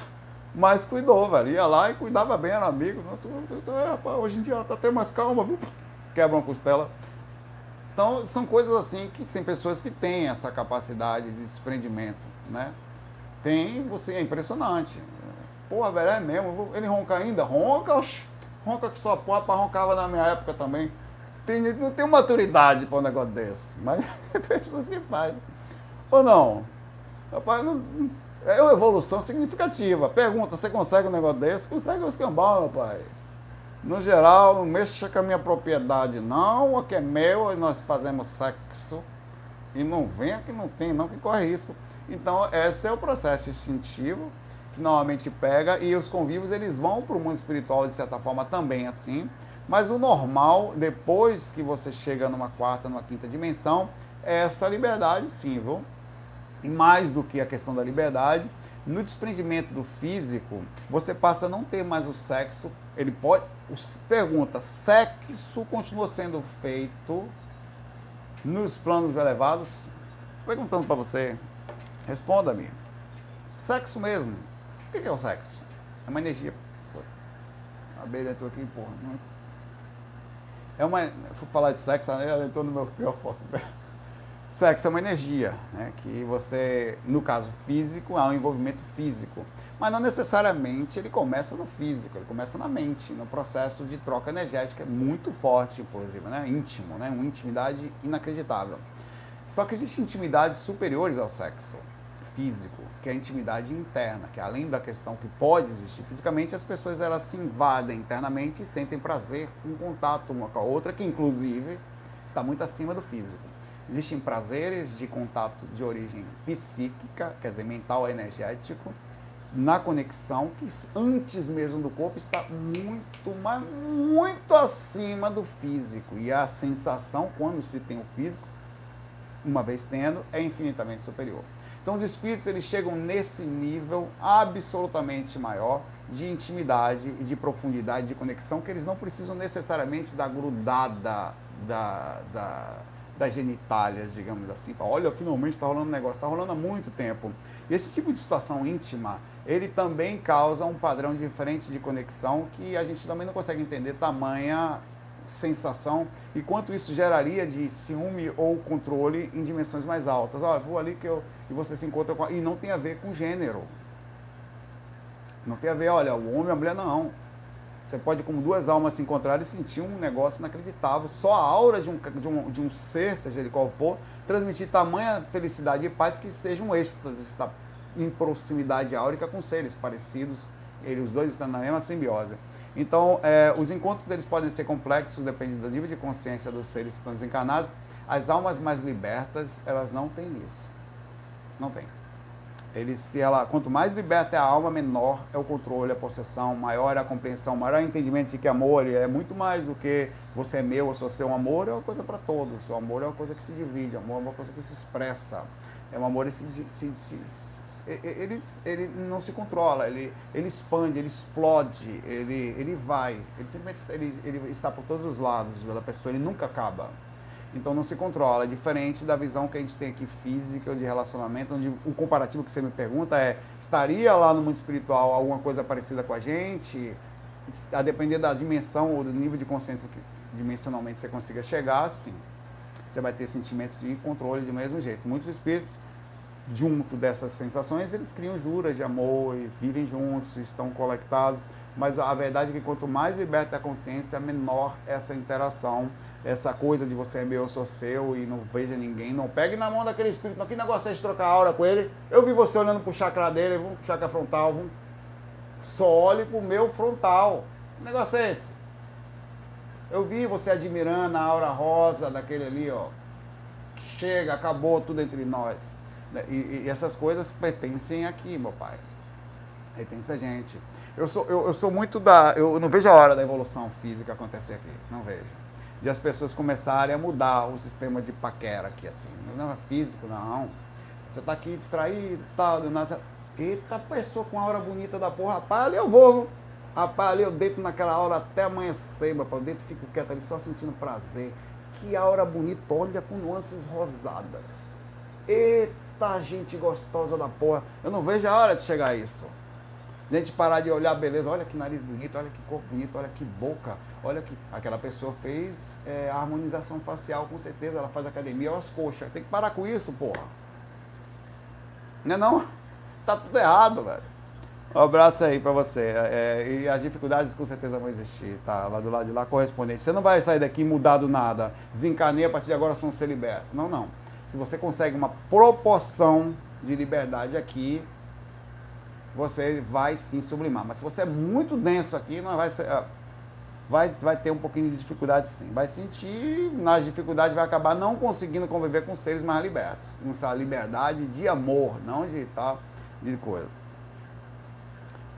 Mas cuidou, velho. Ia lá e cuidava bem, era amigo. É, rapaz, hoje em dia tá até mais calma, viu? Quebra uma costela. Então, são coisas assim que tem pessoas que têm essa capacidade de desprendimento, né? Tem, você, é impressionante. Pô, velho, é mesmo. Ele ronca ainda? Ronca, ronca que só porra, roncava na minha época também tem, não tem maturidade para um negócio desse, mas pessoas que fazem. Ou não? Rapaz, não, é uma evolução significativa. Pergunta, você consegue um negócio desse? Consegue um escambau, meu pai. No geral, não mexa com a minha propriedade, não. O que é meu, nós fazemos sexo. E não venha que não tem, não, que corre risco. Então, esse é o processo instintivo que normalmente pega e os convívios eles vão para o mundo espiritual de certa forma também assim mas o normal, depois que você chega numa quarta, numa quinta dimensão, é essa liberdade sim, viu? E mais do que a questão da liberdade, no desprendimento do físico, você passa a não ter mais o sexo. Ele pode. Pergunta: sexo continua sendo feito nos planos elevados? Estou perguntando para você. Responda-me. Sexo mesmo. O que é o sexo? É uma energia. A abelha entrou aqui, porra. É uma. Vou falar de sexo, ela entrou no meu foco. Sexo é uma energia, né? que você, no caso físico, há um envolvimento físico. Mas não necessariamente ele começa no físico, ele começa na mente, no processo de troca energética muito forte, inclusive, né? íntimo, né? uma intimidade inacreditável. Só que existem intimidades superiores ao sexo físico, que é a intimidade interna, que além da questão que pode existir fisicamente, as pessoas elas se invadem internamente e sentem prazer um contato uma com a outra, que inclusive está muito acima do físico. Existem prazeres de contato de origem psíquica, quer dizer, mental energético, na conexão, que antes mesmo do corpo está muito, mas muito acima do físico. E a sensação, quando se tem o físico, uma vez tendo, é infinitamente superior. Então os espíritos eles chegam nesse nível absolutamente maior de intimidade e de profundidade de conexão que eles não precisam necessariamente da grudada da, da, das genitálias, digamos assim. Olha, finalmente está rolando um negócio, está rolando há muito tempo. E esse tipo de situação íntima, ele também causa um padrão diferente de conexão que a gente também não consegue entender tamanha sensação e quanto isso geraria de ciúme ou controle em dimensões mais altas. Olha, vou ali que eu e você se encontra com e não tem a ver com gênero. Não tem a ver, olha, o homem e a mulher não. Você pode, como duas almas se encontrarem, sentir um negócio inacreditável. Só a aura de um, de um, de um ser, seja ele qual for, transmitir tamanha felicidade e paz que seja um êxtase estar em proximidade áurica com seres parecidos, ele, os dois estão na mesma simbiose. Então, é, os encontros eles podem ser complexos, dependendo do nível de consciência dos seres que estão desencarnados. As almas mais libertas, elas não têm isso. Não tem. Ele, se ela, quanto mais liberta é a alma, menor é o controle, a possessão, maior é a compreensão, maior é o entendimento de que amor é muito mais do que você é meu, eu sou seu. amor é uma coisa para todos. O amor é uma coisa que se divide, amor é uma coisa que se expressa. É um amor, ele, se, se, se, ele, ele não se controla, ele, ele expande, ele explode, ele, ele vai. Ele simplesmente ele, ele está por todos os lados da pessoa, ele nunca acaba. Então não se controla. É diferente da visão que a gente tem aqui física de relacionamento, onde o comparativo que você me pergunta é: estaria lá no mundo espiritual alguma coisa parecida com a gente? A depender da dimensão ou do nível de consciência que dimensionalmente você consiga chegar, sim. Você vai ter sentimentos de controle do mesmo jeito. Muitos espíritos junto dessas sensações, eles criam juras de amor e vivem juntos, estão conectados. Mas a verdade é que quanto mais liberta a consciência, menor essa interação, essa coisa de você é meu, eu sou seu e não veja ninguém. Não pegue na mão daquele espírito, não. Que negócio é de trocar aura com ele? Eu vi você olhando pro chakra dele, vamos pro chakra frontal, vamos. Só olhe pro meu frontal. Que negócio é esse? Eu vi você admirando a aura rosa daquele ali, ó. Chega, acabou tudo entre nós. Né? E, e, essas coisas pertencem aqui, meu pai. Pertence a gente. Eu sou, eu, eu, sou muito da. Eu não vejo a hora da evolução física acontecer aqui. Não vejo. De as pessoas começarem a mudar o sistema de paquera aqui, assim. Não é físico, não. Você tá aqui distraído, tal, do nada. Eita pessoa com a hora bonita da porra, rapaz, ali eu vou. Rapaz, ali eu deito naquela hora até amanhecer, pai. Eu deito fico quieto ali só sentindo prazer. Que aura bonita, olha com nuances rosadas. Eita Tá gente gostosa da porra. Eu não vejo a hora de chegar a isso. De a gente parar de olhar beleza, olha que nariz bonito, olha que corpo bonito, olha que boca, olha que. Aquela pessoa fez é, harmonização facial, com certeza, ela faz academia, olha as coxas. Tem que parar com isso, porra. Não é não? Tá tudo errado, velho. Um abraço aí pra você. É, e as dificuldades com certeza vão existir, tá? Lá do lado de lá, correspondente. Você não vai sair daqui mudado nada. Desencanei, a partir de agora sou um ser liberto. Não, não. Se você consegue uma proporção de liberdade aqui, você vai sim sublimar. Mas se você é muito denso aqui, não vai ser, ah, vai, vai ter um pouquinho de dificuldade sim. Vai sentir, nas dificuldades vai acabar não conseguindo conviver com seres mais libertos. Essa liberdade de amor, não de tal, de coisa.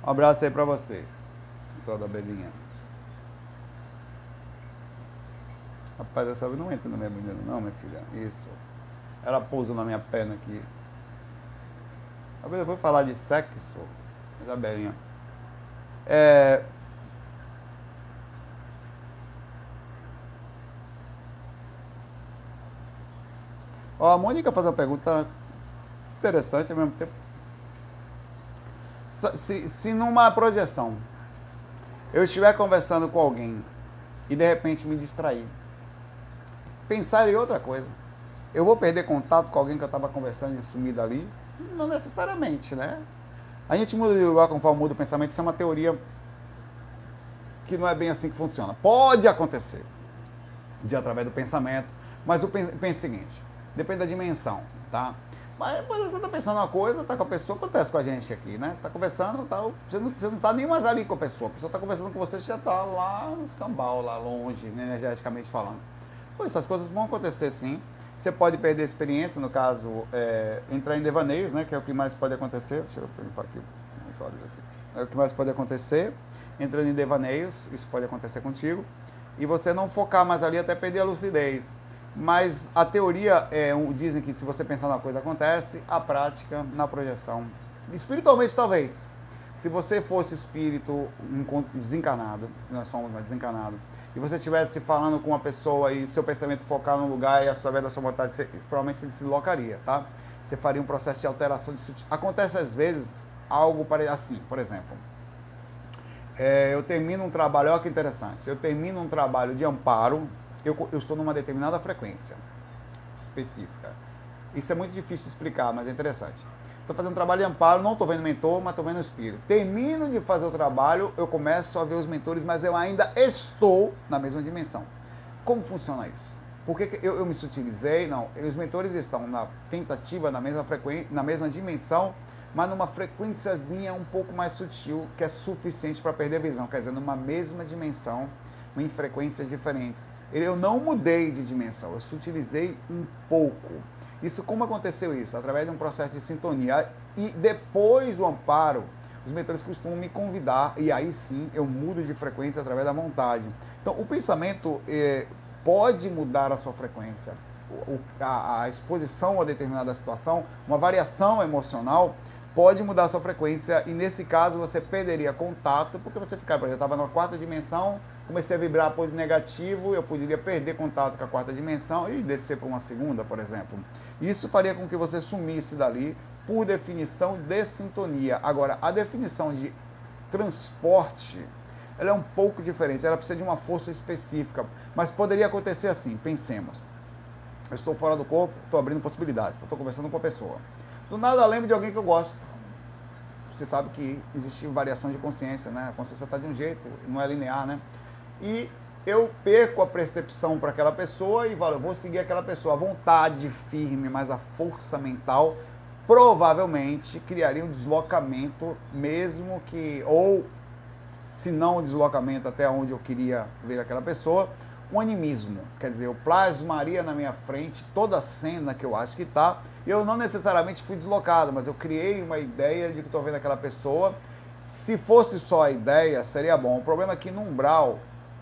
Um abraço aí pra você, só da Belinha. Rapaz, essa não entra na minha menina, não, minha filha. Isso. Ela pousa na minha perna aqui. Eu vou falar de sexo, Isabelinha. É... Ó, a Mônica faz uma pergunta interessante ao mesmo tempo. Se, se numa projeção eu estiver conversando com alguém e de repente me distrair, pensar em outra coisa eu vou perder contato com alguém que eu estava conversando e sumido ali? Não necessariamente, né? A gente muda de lugar conforme muda o pensamento, isso é uma teoria que não é bem assim que funciona. Pode acontecer, de através do pensamento, mas o pensa o seguinte, depende da dimensão, tá? Mas você está pensando uma coisa, está com a pessoa, acontece com a gente aqui, né? Você está conversando, tá, você não está nem mais ali com a pessoa, a pessoa está conversando com você, você já está lá no escambau, lá longe, energeticamente falando. Pois essas coisas vão acontecer sim. Você pode perder experiência, no caso, é, entrar em devaneios, né, que é o que mais pode acontecer. Deixa eu limpar aqui os olhos aqui. É o que mais pode acontecer. Entrando em devaneios, isso pode acontecer contigo. E você não focar mais ali até perder a lucidez. Mas a teoria, é, dizem que se você pensar numa coisa acontece, a prática na projeção. Espiritualmente, talvez. Se você fosse espírito desencarnado, nós somos desencarnado, e você estivesse falando com uma pessoa e seu pensamento focar num lugar e a sua da sua vontade, você, provavelmente se deslocaria, tá? Você faria um processo de alteração de Acontece às vezes algo assim, por exemplo. É, eu termino um trabalho, olha que interessante, eu termino um trabalho de amparo, eu, eu estou numa determinada frequência específica. Isso é muito difícil de explicar, mas é interessante. Estou fazendo trabalho de amparo, não estou vendo mentor, mas estou vendo espírito. Termino de fazer o trabalho, eu começo a ver os mentores, mas eu ainda estou na mesma dimensão. Como funciona isso? Porque eu, eu me sutilizei? Não, os mentores estão na tentativa, na mesma frequência, na mesma dimensão, mas numa frequênciazinha um pouco mais sutil, que é suficiente para perder a visão, quer dizer, numa mesma dimensão, em frequências diferentes. Eu não mudei de dimensão, eu sutilizei um pouco. Isso como aconteceu isso? Através de um processo de sintonia e depois do amparo, os mentores costumam me convidar e aí sim eu mudo de frequência através da vontade. Então o pensamento eh, pode mudar a sua frequência. O, a, a exposição a determinada situação, uma variação emocional pode mudar a sua frequência e nesse caso você perderia contato porque você ficava, por exemplo, estava na quarta dimensão, comecei a vibrar por negativo, eu poderia perder contato com a quarta dimensão e descer para uma segunda, por exemplo. Isso faria com que você sumisse dali por definição de sintonia. Agora, a definição de transporte, ela é um pouco diferente, ela precisa de uma força específica, mas poderia acontecer assim, pensemos. Eu estou fora do corpo, estou abrindo possibilidades, estou conversando com a pessoa. Do nada lembro de alguém que eu gosto você sabe que existe variações de consciência, né? A consciência está de um jeito, não é linear, né? E eu perco a percepção para aquela pessoa e falo, eu vou seguir aquela pessoa. A vontade firme, mas a força mental provavelmente criaria um deslocamento, mesmo que, ou se não o deslocamento até onde eu queria ver aquela pessoa, um animismo. Quer dizer, eu plasmaria na minha frente toda a cena que eu acho que está. Eu não necessariamente fui deslocado, mas eu criei uma ideia de que estou vendo aquela pessoa. Se fosse só a ideia, seria bom. O problema é que no umbral,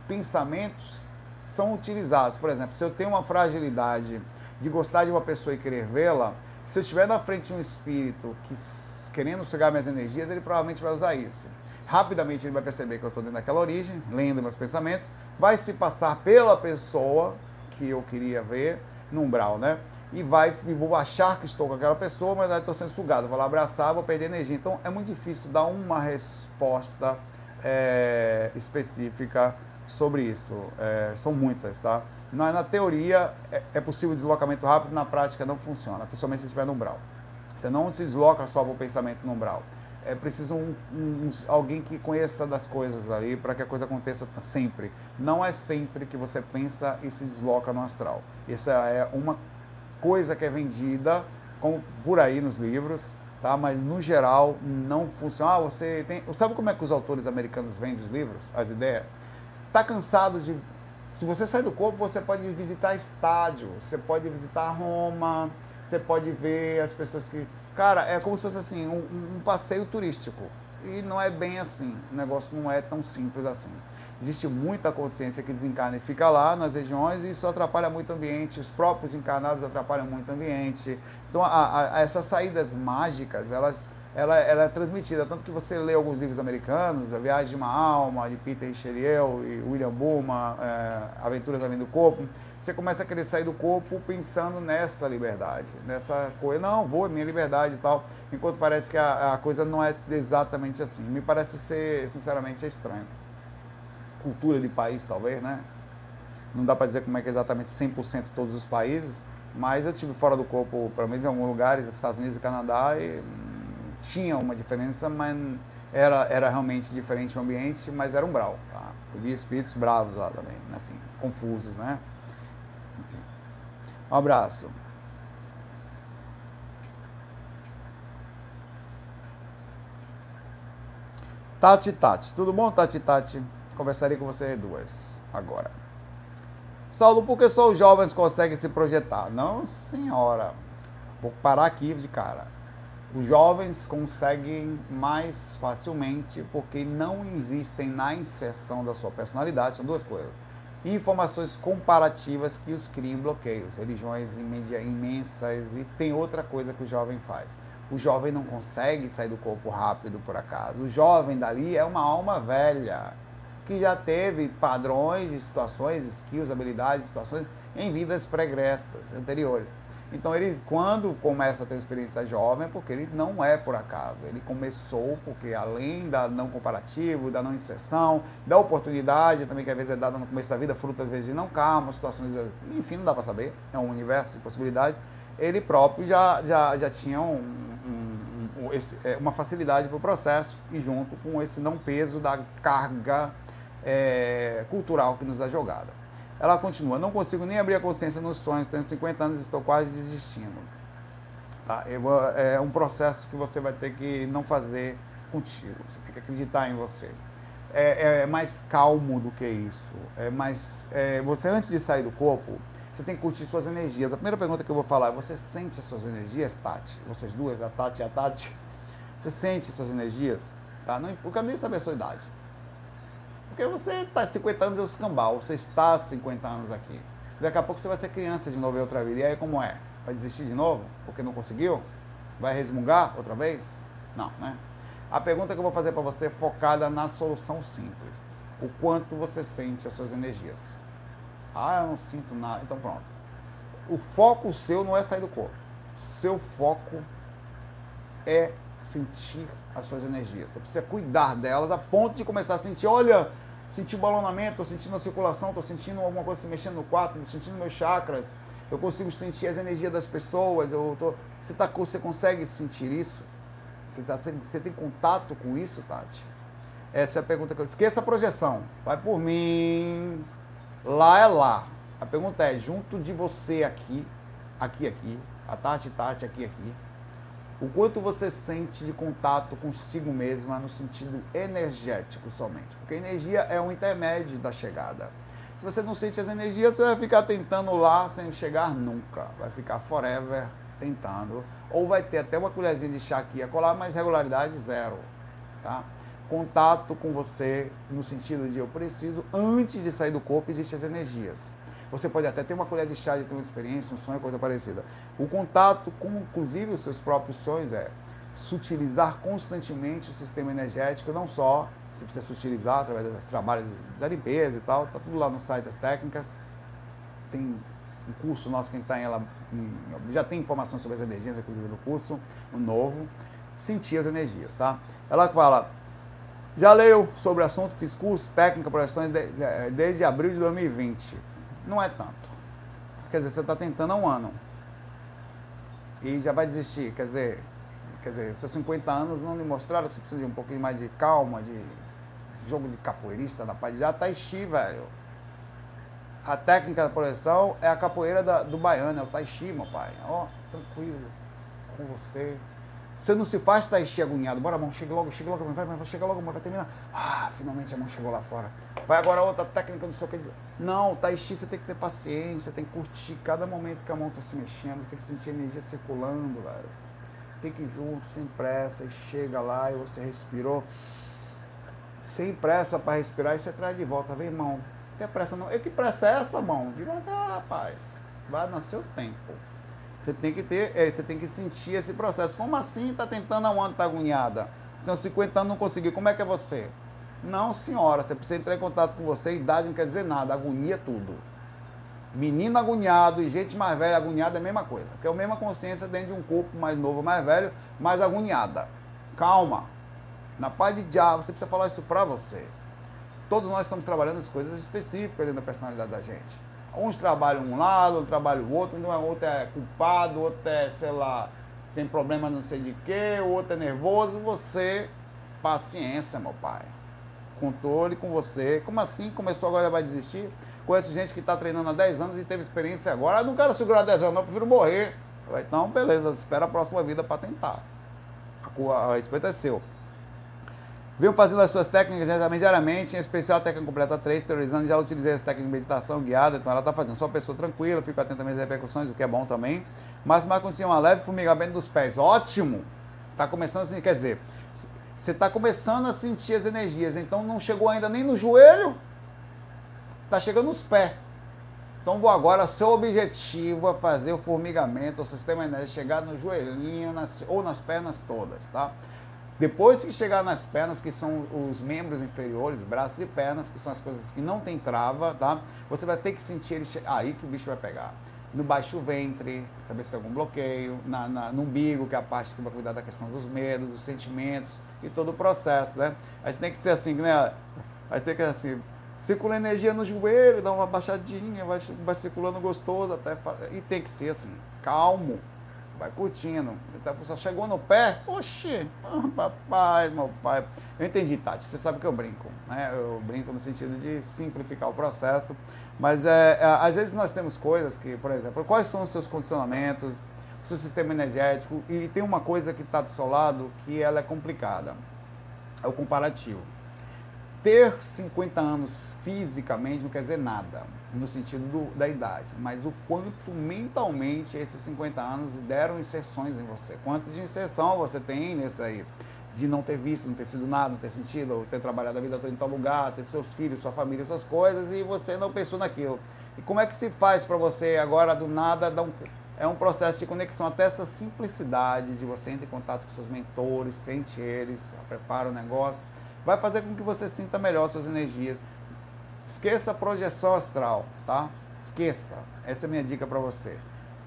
pensamentos são utilizados. Por exemplo, se eu tenho uma fragilidade de gostar de uma pessoa e querer vê-la, se eu estiver na frente de um espírito que querendo sugar minhas energias, ele provavelmente vai usar isso. Rapidamente ele vai perceber que eu estou dentro daquela origem, lendo meus pensamentos, vai se passar pela pessoa que eu queria ver no umbral, né? E vai, e vou achar que estou com aquela pessoa, mas estou sendo sugado. Vou lá abraçar, vou perder energia. Então é muito difícil dar uma resposta é, específica sobre isso. É, são muitas, tá? Na, na teoria é, é, possível deslocamento rápido, na prática não funciona, principalmente se estiver no umbral. Você não se desloca só para o pensamento no umbral é preciso um, um, alguém que conheça das coisas ali para que a coisa aconteça sempre. Não é sempre que você pensa e se desloca no astral. Essa é uma coisa que é vendida por aí nos livros, tá? Mas no geral não funciona. Ah, você tem, sabe como é que os autores americanos vendem os livros, as ideias? Tá cansado de se você sai do corpo, você pode visitar estádio, você pode visitar Roma, você pode ver as pessoas que Cara, é como se fosse assim, um, um, passeio turístico. E não é bem assim. O negócio não é tão simples assim. Existe muita consciência que desencarna e fica lá nas regiões e isso atrapalha muito o ambiente. Os próprios encarnados atrapalham muito o ambiente. Então, a, a, essas saídas mágicas, elas ela, ela, é transmitida. Tanto que você lê alguns livros americanos, A Viagem de uma Alma, de Peter Richelieu e William Burma, é, Aventuras Além do Corpo você começa a querer sair do corpo pensando nessa liberdade, nessa coisa, não, vou, minha liberdade e tal, enquanto parece que a, a coisa não é exatamente assim. Me parece ser, sinceramente, é estranho. Cultura de país, talvez, né? Não dá para dizer como é que é exatamente 100% todos os países, mas eu tive fora do corpo, pelo menos em alguns lugares, Estados Unidos e Canadá, e tinha uma diferença, mas era, era realmente diferente o ambiente, mas era um brau, tá? Eu vi espíritos bravos lá também, assim, confusos, né? Enfim. Um abraço. Tati Tati, tudo bom, Tati Tati? Conversaria com você duas agora. Saulo, por que só os jovens conseguem se projetar? Não, senhora. Vou parar aqui de cara. Os jovens conseguem mais facilmente porque não existem na inserção da sua personalidade, são duas coisas informações comparativas que os criam bloqueios, religiões imensas e tem outra coisa que o jovem faz. O jovem não consegue sair do corpo rápido por acaso. O jovem dali é uma alma velha que já teve padrões de situações, skills, habilidades, situações em vidas pregressas, anteriores. Então, ele, quando começa a ter experiência jovem, é porque ele não é por acaso. Ele começou porque, além da não comparativo, da não inserção, da oportunidade, também que às vezes é dada no começo da vida, fruto às vezes não calma, situações, enfim, não dá para saber, é um universo de possibilidades. Ele próprio já, já, já tinha um, um, um, esse, é, uma facilidade para o processo e, junto com esse não peso da carga é, cultural que nos dá jogada. Ela continua, não consigo nem abrir a consciência nos sonhos, tenho 50 anos e estou quase desistindo. Tá? É um processo que você vai ter que não fazer contigo, você tem que acreditar em você. É, é mais calmo do que isso. É mais, é, você, antes de sair do corpo, você tem que curtir suas energias. A primeira pergunta que eu vou falar é: você sente as suas energias, Tati? Vocês duas, a Tati e a Tati? Você sente suas energias? Tá? Não, eu quero nem saber a sua idade. Porque você está 50 anos de escambau, você está 50 anos aqui. Daqui a pouco você vai ser criança de novo e outra vida. E aí como é? Vai desistir de novo? Porque não conseguiu? Vai resmungar outra vez? Não, né? A pergunta que eu vou fazer para você é focada na solução simples. O quanto você sente as suas energias. Ah, eu não sinto nada. Então pronto. O foco seu não é sair do corpo. Seu foco é sentir as suas energias. Você precisa cuidar delas a ponto de começar a sentir, olha, senti o balonamento, estou sentindo a circulação, estou sentindo alguma coisa se mexendo no quarto, estou sentindo meus chakras, eu consigo sentir as energias das pessoas, eu tô, você, tá, você consegue sentir isso? Você, tá, você tem contato com isso, Tati? Essa é a pergunta que eu esqueça a projeção. Vai por mim. Lá é lá. A pergunta é, junto de você aqui, aqui, aqui, a Tati, Tati, aqui, aqui, o quanto você sente de contato consigo mesma no sentido energético somente. Porque energia é um intermédio da chegada. Se você não sente as energias, você vai ficar tentando lá sem chegar nunca. Vai ficar forever tentando. Ou vai ter até uma colherzinha de chá aqui a colar, mas regularidade zero. Tá? Contato com você no sentido de eu preciso, antes de sair do corpo, existem as energias. Você pode até ter uma colher de chá de ter uma experiência, um sonho, coisa parecida. O contato com, inclusive, os seus próprios sonhos é sutilizar constantemente o sistema energético, não só você precisa sutilizar através dos trabalhos da limpeza e tal, está tudo lá no site das técnicas. Tem um curso nosso que a gente está em ela, já tem informações sobre as energias, inclusive no curso, o novo, sentir as energias, tá? Ela fala, já leu sobre o assunto, fiz curso, técnica, projeções desde abril de 2020 não é tanto. Quer dizer, você está tentando há um ano. E já vai desistir. Quer dizer, quer dizer, seus 50 anos não lhe mostraram que você precisa de um pouquinho mais de calma, de jogo de capoeirista da paz. Já tai chi, velho. A técnica da projeção é a capoeira da, do baiano, é o tai chi, meu pai. Ó, oh, tranquilo, com você. Você não se faz tai chi agoniado. Bora, mão, chega logo, chega logo, vai, vai, chega logo, vai terminar. Ah, finalmente a mão chegou lá fora. Vai agora outra técnica, não sei o que. Não, tai chi você tem que ter paciência, tem que curtir cada momento que a mão está se mexendo, tem que sentir energia circulando, velho. Tem que ir junto, sem pressa, e chega lá e você respirou. Sem pressa para respirar e você traz de volta. Vem. Não tem pressa não. E que pressa é essa, mão? Devagar, rapaz. Vai no seu tempo. Você tem que ter, é, você tem que sentir esse processo. Como assim está tentando há um ano, está agoniada? Então, 50 anos não conseguiu. Como é que é você? Não, senhora, você precisa entrar em contato com você. Idade não quer dizer nada, agonia é tudo. Menino agoniado e gente mais velha agoniada é a mesma coisa. Que é a mesma consciência dentro de um corpo mais novo, mais velho, mais agoniada. Calma. Na paz de diabo, você precisa falar isso para você. Todos nós estamos trabalhando as coisas específicas dentro da personalidade da gente. Uns trabalham um lado, outro trabalha o outro, um é outro é culpado, outro é, sei lá, tem problema não sei de quê, o outro é nervoso. Você, paciência, meu pai. Controle com você. Como assim? Começou agora vai desistir? Conheço gente que está treinando há 10 anos e teve experiência agora. Ah, não quero segurar 10 anos, não, prefiro morrer. Então, beleza, espera a próxima vida para tentar. A, a respeito é seu. Venho fazendo as suas técnicas diariamente, em especial a técnica completa 3, teorizando. Já utilizei as técnicas de meditação guiada, então ela está fazendo. Só pessoa tranquila, fico atento às repercussões, o que é bom também. Mas consciência, uma leve formigamento dos pés. Ótimo! Está começando assim, quer dizer, você está começando a sentir as energias, então não chegou ainda nem no joelho, está chegando nos pés. Então vou agora, seu objetivo é fazer o formigamento, o sistema energético chegar no joelhinho nas, ou nas pernas todas, tá? Depois que chegar nas pernas, que são os membros inferiores, braços e pernas, que são as coisas que não tem trava, tá? Você vai ter que sentir ele. Aí que o bicho vai pegar. no baixo ventre, saber se tem algum bloqueio, na, na, no umbigo, que é a parte que vai cuidar da questão dos medos, dos sentimentos e todo o processo, né? Aí você tem que ser assim, né? Vai ter que assim, circula energia no joelho, dá uma baixadinha, vai, vai circulando gostoso até. E tem que ser assim, calmo, vai curtindo. Então pessoa chegou no pé, oxi, oh, papai, meu pai. Eu entendi, Tati, você sabe que eu brinco, né? Eu brinco no sentido de simplificar o processo, mas é, é, às vezes nós temos coisas que, por exemplo, quais são os seus condicionamentos, o seu sistema energético, e tem uma coisa que está do seu lado que ela é complicada, é o comparativo ter 50 anos fisicamente não quer dizer nada, no sentido do, da idade, mas o quanto mentalmente esses 50 anos deram inserções em você. Quanto de inserção você tem nesse aí? De não ter visto, não ter sido nada, não ter sentido, ou ter trabalhado a vida toda em tal lugar, ter seus filhos, sua família, suas coisas, e você não pensou naquilo. E como é que se faz para você agora do nada dar um, é um processo de conexão, até essa simplicidade de você entrar em contato com seus mentores, sente eles, prepara o negócio vai fazer com que você sinta melhor suas energias. Esqueça a projeção astral, tá? Esqueça. Essa é a minha dica para você.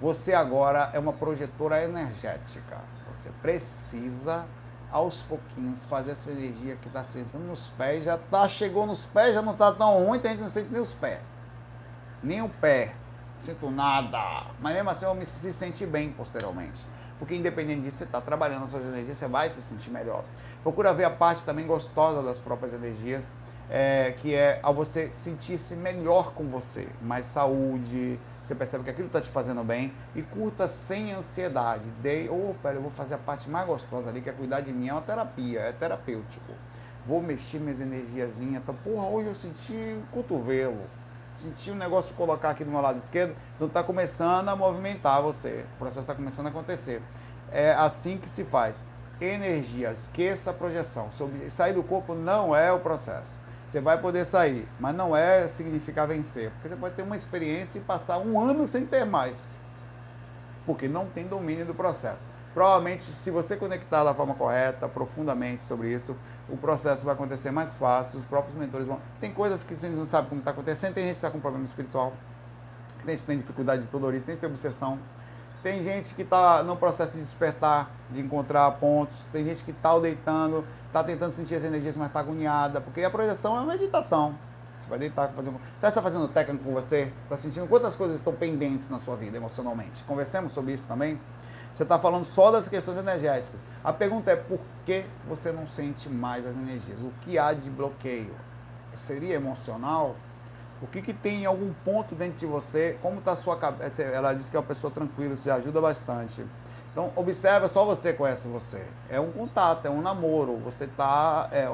Você agora é uma projetora energética. Você precisa aos pouquinhos fazer essa energia que está sentindo nos pés, já tá, chegou nos pés, já não está tão ruim, a gente não sente nem os pés. Nem o pé. Sinto nada. Mas mesmo assim eu me se sentir bem posteriormente. Porque independente disso, você está trabalhando as suas energias, você vai se sentir melhor. Procura ver a parte também gostosa das próprias energias, é, que é ao você sentir-se melhor com você, mais saúde, você percebe que aquilo está te fazendo bem e curta sem ansiedade. Dei, opa, eu vou fazer a parte mais gostosa ali, que é cuidar de mim, é uma terapia, é terapêutico. Vou mexer minhas energiazinhas, então, porra, hoje eu senti um cotovelo, senti um negócio colocar aqui do meu lado esquerdo, então está começando a movimentar você, o processo está começando a acontecer. É assim que se faz energia. Esqueça a projeção. Sair do corpo não é o processo. Você vai poder sair, mas não é significar vencer. Porque você pode ter uma experiência e passar um ano sem ter mais. Porque não tem domínio do processo. Provavelmente, se você conectar da forma correta, profundamente sobre isso, o processo vai acontecer mais fácil, os próprios mentores vão. Tem coisas que você não sabe como está acontecendo, tem gente que está com problema espiritual, tem gente que tem dificuldade de toda origem, tem gente que tem obsessão, tem gente que está no processo de despertar, de encontrar pontos. Tem gente que está deitando, está tentando sentir as energias, mas está agoniada. Porque a projeção é uma meditação. Você vai deitar, fazer um... Você está fazendo técnica com você? Você está sentindo quantas coisas estão pendentes na sua vida emocionalmente? Conversemos sobre isso também. Você está falando só das questões energéticas. A pergunta é por que você não sente mais as energias? O que há de bloqueio? Seria emocional? O que, que tem em algum ponto dentro de você? Como está a sua cabeça? Ela disse que é uma pessoa tranquila, isso ajuda bastante. Então, observa, só você conhece você. É um contato, é um namoro. Você está. É,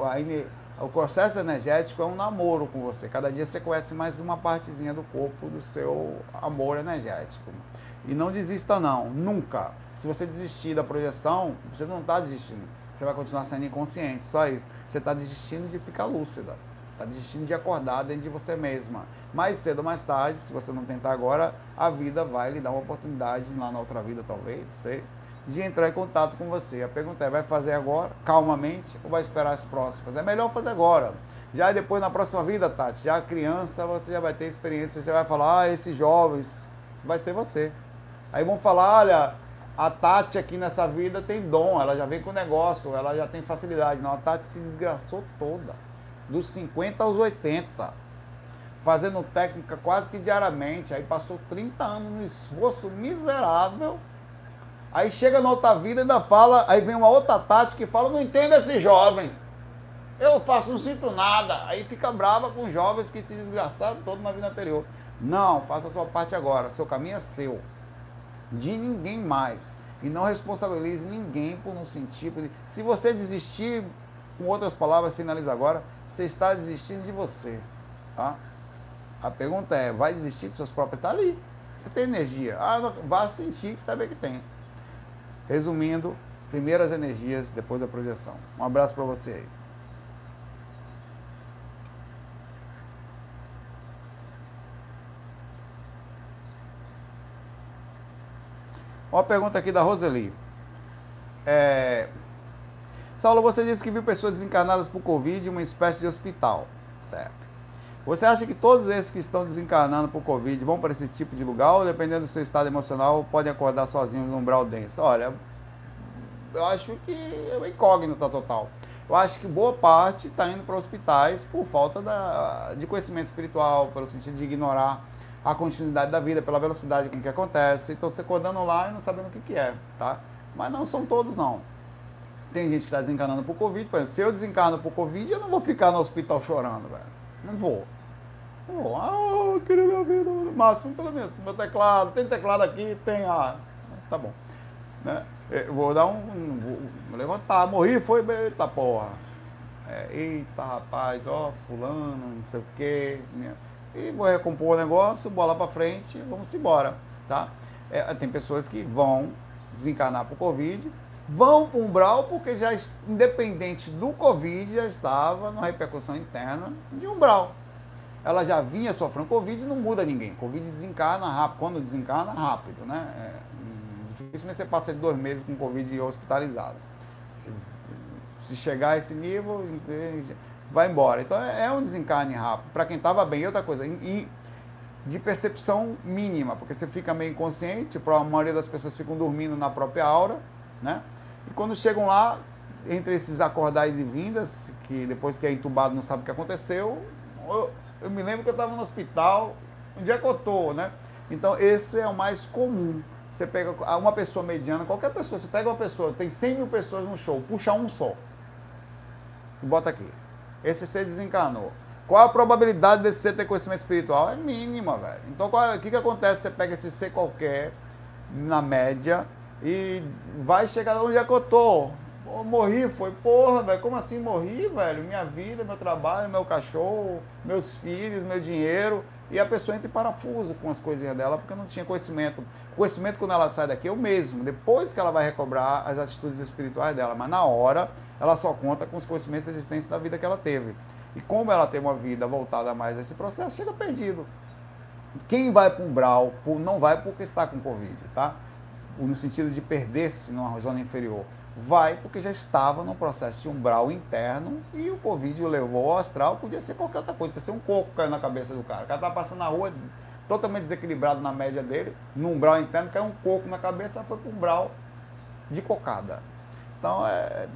o processo energético é um namoro com você. Cada dia você conhece mais uma partezinha do corpo do seu amor energético. E não desista, não. Nunca. Se você desistir da projeção, você não está desistindo. Você vai continuar sendo inconsciente, só isso. Você está desistindo de ficar lúcida. Está desistindo de acordar dentro de você mesma. Mais cedo ou mais tarde, se você não tentar agora, a vida vai lhe dar uma oportunidade, lá na outra vida talvez, sei, de entrar em contato com você. A pergunta é, vai fazer agora, calmamente, ou vai esperar as próximas? É melhor fazer agora. Já depois, na próxima vida, Tati, já criança, você já vai ter experiência, você vai falar, ah, esses jovens, vai ser você. Aí vão falar, olha, a Tati aqui nessa vida tem dom, ela já vem com negócio, ela já tem facilidade. Não, a Tati se desgraçou toda dos 50 aos 80, fazendo técnica quase que diariamente. Aí passou 30 anos no esforço miserável. Aí chega na outra vida e ainda fala, aí vem uma outra tática que fala, não entendo esse jovem. Eu faço, não sinto nada. Aí fica brava com jovens que se desgraçaram todo na vida anterior. Não, faça a sua parte agora. Seu caminho é seu. De ninguém mais. E não responsabilize ninguém por não sentir. Por... Se você desistir, com outras palavras, finaliza agora, você está desistindo de você. Tá? A pergunta é, vai desistir de suas próprias? Está ali. Você tem energia. Ah, vá sentir que saber que tem. Resumindo, primeiras energias, depois a projeção. Um abraço para você aí. Uma pergunta aqui da Roseli. É, Saulo, você disse que viu pessoas desencarnadas por Covid em uma espécie de hospital, certo? Você acha que todos esses que estão desencarnando por Covid vão para esse tipo de lugar ou, dependendo do seu estado emocional, podem acordar sozinhos num umbral denso? Olha, eu acho que é uma incógnita total. Eu acho que boa parte está indo para hospitais por falta da, de conhecimento espiritual, pelo sentido de ignorar a continuidade da vida, pela velocidade com que acontece. Então, você acordando lá e não sabendo o que, que é, tá? Mas não são todos, não. Tem gente que está desencarnando por Covid. Por exemplo, se eu desencarno por Covid, eu não vou ficar no hospital chorando, velho. Não vou. Oh, ah, eu queria minha vida, máximo, pelo menos, meu teclado, tem teclado aqui, tem a. Ah, tá bom. Né? Eu vou dar um. Vou levantar, morri, foi, eita porra. É, eita rapaz, ó, fulano, não sei o quê. Minha... E vou recompor o negócio, bola pra frente, vamos embora. Tá? É, tem pessoas que vão desencarnar por Covid, vão para um umbral porque já, independente do Covid, já estava numa repercussão interna de umbral ela já vinha sofrendo Covid não muda ninguém. Covid desencarna rápido. Quando desencarna, rápido, né? É, dificilmente você passa de dois meses com Covid hospitalizado. Se, se chegar a esse nível, vai embora. Então é, é um desencarne rápido. Para quem estava bem, outra coisa. E de percepção mínima, porque você fica meio inconsciente, a maioria das pessoas ficam dormindo na própria aura, né? E quando chegam lá, entre esses acordais e vindas, que depois que é entubado não sabe o que aconteceu, eu me lembro que eu estava no hospital, onde é que eu estou, né? Então, esse é o mais comum. Você pega uma pessoa mediana, qualquer pessoa, você pega uma pessoa, tem 100 mil pessoas no show, puxa um só. E bota aqui. Esse ser desencarnou. Qual a probabilidade desse ser ter conhecimento espiritual? É mínima, velho. Então, qual, o que, que acontece? Você pega esse ser qualquer, na média, e vai chegar onde é que eu tô. Morri, foi, porra, velho, como assim morri, velho? Minha vida, meu trabalho, meu cachorro, meus filhos, meu dinheiro. E a pessoa entra em parafuso com as coisinhas dela porque não tinha conhecimento. Conhecimento, quando ela sai daqui, é o mesmo. Depois que ela vai recobrar as atitudes espirituais dela. Mas na hora, ela só conta com os conhecimentos existentes da vida que ela teve. E como ela tem uma vida voltada mais a esse processo, chega perdido. Quem vai para um umbral não vai porque está com Covid, tá? No sentido de perder-se numa zona inferior Vai porque já estava no processo de umbral interno e o Covid o levou ao astral, podia ser qualquer outra coisa, podia ser um coco caindo na cabeça do cara. O cara estava passando na rua totalmente desequilibrado na média dele, no umbral interno, caiu um coco na cabeça, foi para umbral de cocada. Então, é,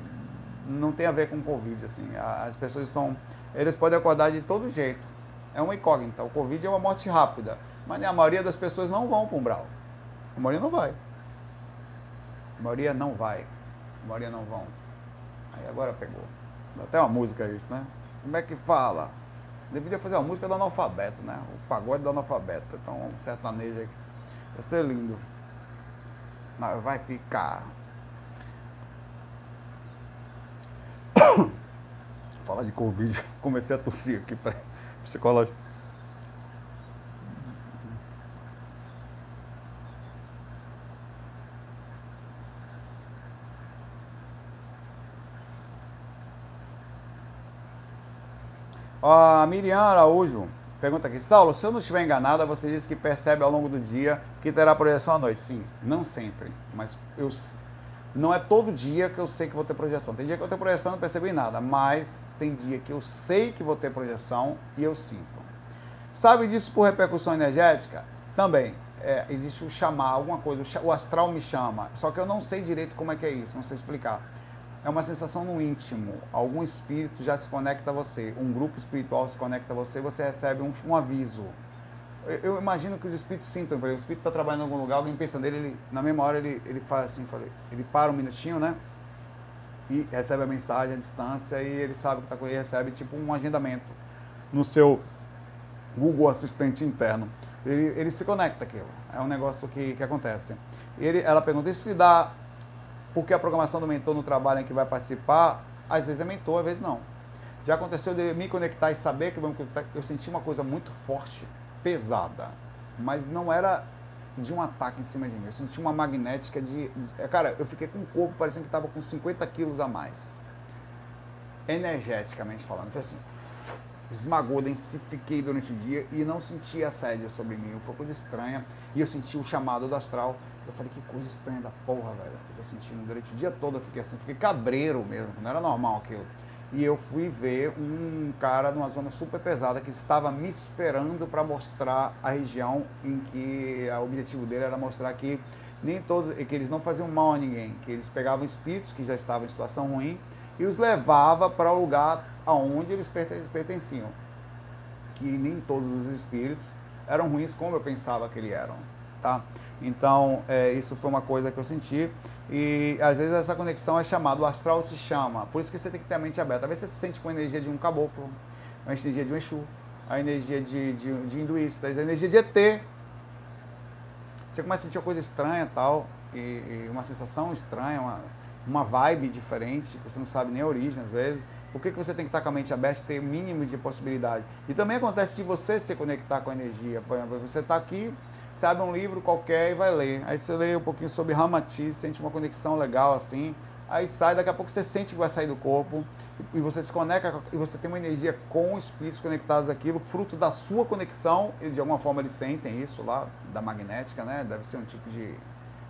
não tem a ver com Covid, assim. As pessoas estão. Eles podem acordar de todo jeito. É uma incógnita. O Covid é uma morte rápida. Mas a maioria das pessoas não vão para o umbral. A maioria não vai. A maioria não vai. Maria não vão. Aí agora pegou. Dá até uma música isso, né? Como é que fala? Deveria fazer uma música do analfabeto, né? O pagode do analfabeto. Então, um sertanejo aqui. Vai ser lindo. Não, vai ficar. Falar de Covid, comecei a tossir aqui psicológico. A Miriam Araújo pergunta aqui, Saulo, se eu não estiver enganada, você disse que percebe ao longo do dia que terá projeção à noite. Sim, não sempre, mas eu não é todo dia que eu sei que vou ter projeção. Tem dia que eu tenho projeção e não percebo em nada, mas tem dia que eu sei que vou ter projeção e eu sinto. Sabe disso por repercussão energética? Também. É, existe o chamar, alguma coisa, o astral me chama, só que eu não sei direito como é que é isso, não sei explicar é uma sensação no íntimo. Algum espírito já se conecta a você, um grupo espiritual se conecta a você, você recebe um, um aviso. Eu, eu, imagino que os espíritos sintam, por exemplo, o espírito está trabalhando em algum lugar, alguém pensa nele, ele, na mesma hora ele, ele faz assim, ele para um minutinho, né? E recebe a mensagem à distância e ele sabe que está com ele, recebe tipo um agendamento no seu Google Assistente interno. Ele, ele se conecta aquilo. É um negócio que, que acontece. Ele, ela pergunta, isso se dá porque a programação do mentor no trabalho em que vai participar, às vezes é mentor, às vezes não. Já aconteceu de me conectar e saber que eu, eu senti uma coisa muito forte, pesada, mas não era de um ataque em cima de mim. Eu senti uma magnética de. Cara, eu fiquei com o corpo parecendo que estava com 50 quilos a mais. Energeticamente falando. Foi assim. Esmagou, densifiquei durante o dia e não senti assédio sobre mim. Foi coisa estranha. E eu senti o chamado do astral eu falei, que coisa estranha da porra, velho. Eu tô sentindo durante o dia todo, eu fiquei assim, fiquei cabreiro mesmo, não era normal aquilo. e eu fui ver um cara numa zona super pesada que estava me esperando para mostrar a região em que o objetivo dele era mostrar que nem todos, que eles não faziam mal a ninguém, que eles pegavam espíritos que já estavam em situação ruim e os levava para o lugar aonde eles pertenciam. Que nem todos os espíritos eram ruins como eu pensava que eles eram, tá? Então, é, isso foi uma coisa que eu senti. E às vezes essa conexão é chamada, o astral te chama. Por isso que você tem que ter a mente aberta. Às vezes você se sente com a energia de um caboclo, a energia de um Exu, a energia de, de, de hinduístas, a energia de ET. Você começa a sentir uma coisa estranha tal, e, e uma sensação estranha, uma, uma vibe diferente, que você não sabe nem a origem às vezes. Por que, que você tem que estar com a mente aberta e ter o mínimo de possibilidade? E também acontece de você se conectar com a energia. Por exemplo, você está aqui, você abre um livro qualquer e vai ler. Aí você lê um pouquinho sobre Ramati, sente uma conexão legal assim. Aí sai, daqui a pouco você sente que vai sair do corpo e você se conecta e você tem uma energia com espíritos conectados àquilo, fruto da sua conexão, e de alguma forma eles sentem isso lá, da magnética, né? Deve ser um tipo de,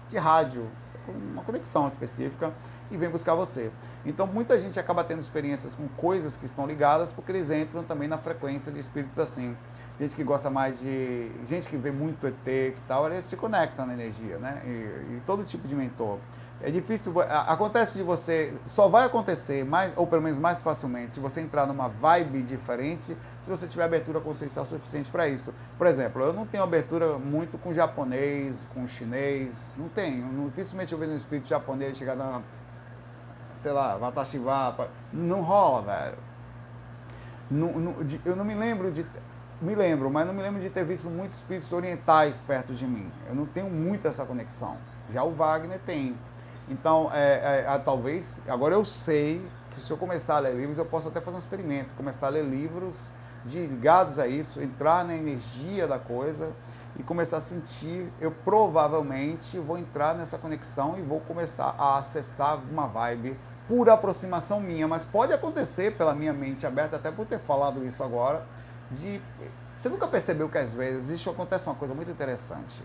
de rádio, uma conexão específica e vem buscar você. Então muita gente acaba tendo experiências com coisas que estão ligadas porque eles entram também na frequência de espíritos assim gente que gosta mais de. gente que vê muito ET e tal, eles se conectam na energia, né? E, e, todo tipo de mentor. É difícil. Acontece de você. Só vai acontecer, mais, ou pelo menos mais facilmente, se você entrar numa vibe diferente, se você tiver abertura consciencial suficiente para isso. Por exemplo, eu não tenho abertura muito com japonês, com chinês. Não tenho. Não, dificilmente eu vejo um espírito japonês chegar na. sei lá, Watashiva. Não rola, velho. Não, não, eu não me lembro de me lembro, mas não me lembro de ter visto muitos espíritos orientais perto de mim. Eu não tenho muito essa conexão. Já o Wagner tem. Então, é, é, talvez, agora eu sei que se eu começar a ler livros, eu posso até fazer um experimento, começar a ler livros de, ligados a isso, entrar na energia da coisa e começar a sentir, eu provavelmente vou entrar nessa conexão e vou começar a acessar uma vibe por aproximação minha, mas pode acontecer pela minha mente aberta, até por ter falado isso agora, de. Você nunca percebeu que às vezes isso acontece uma coisa muito interessante?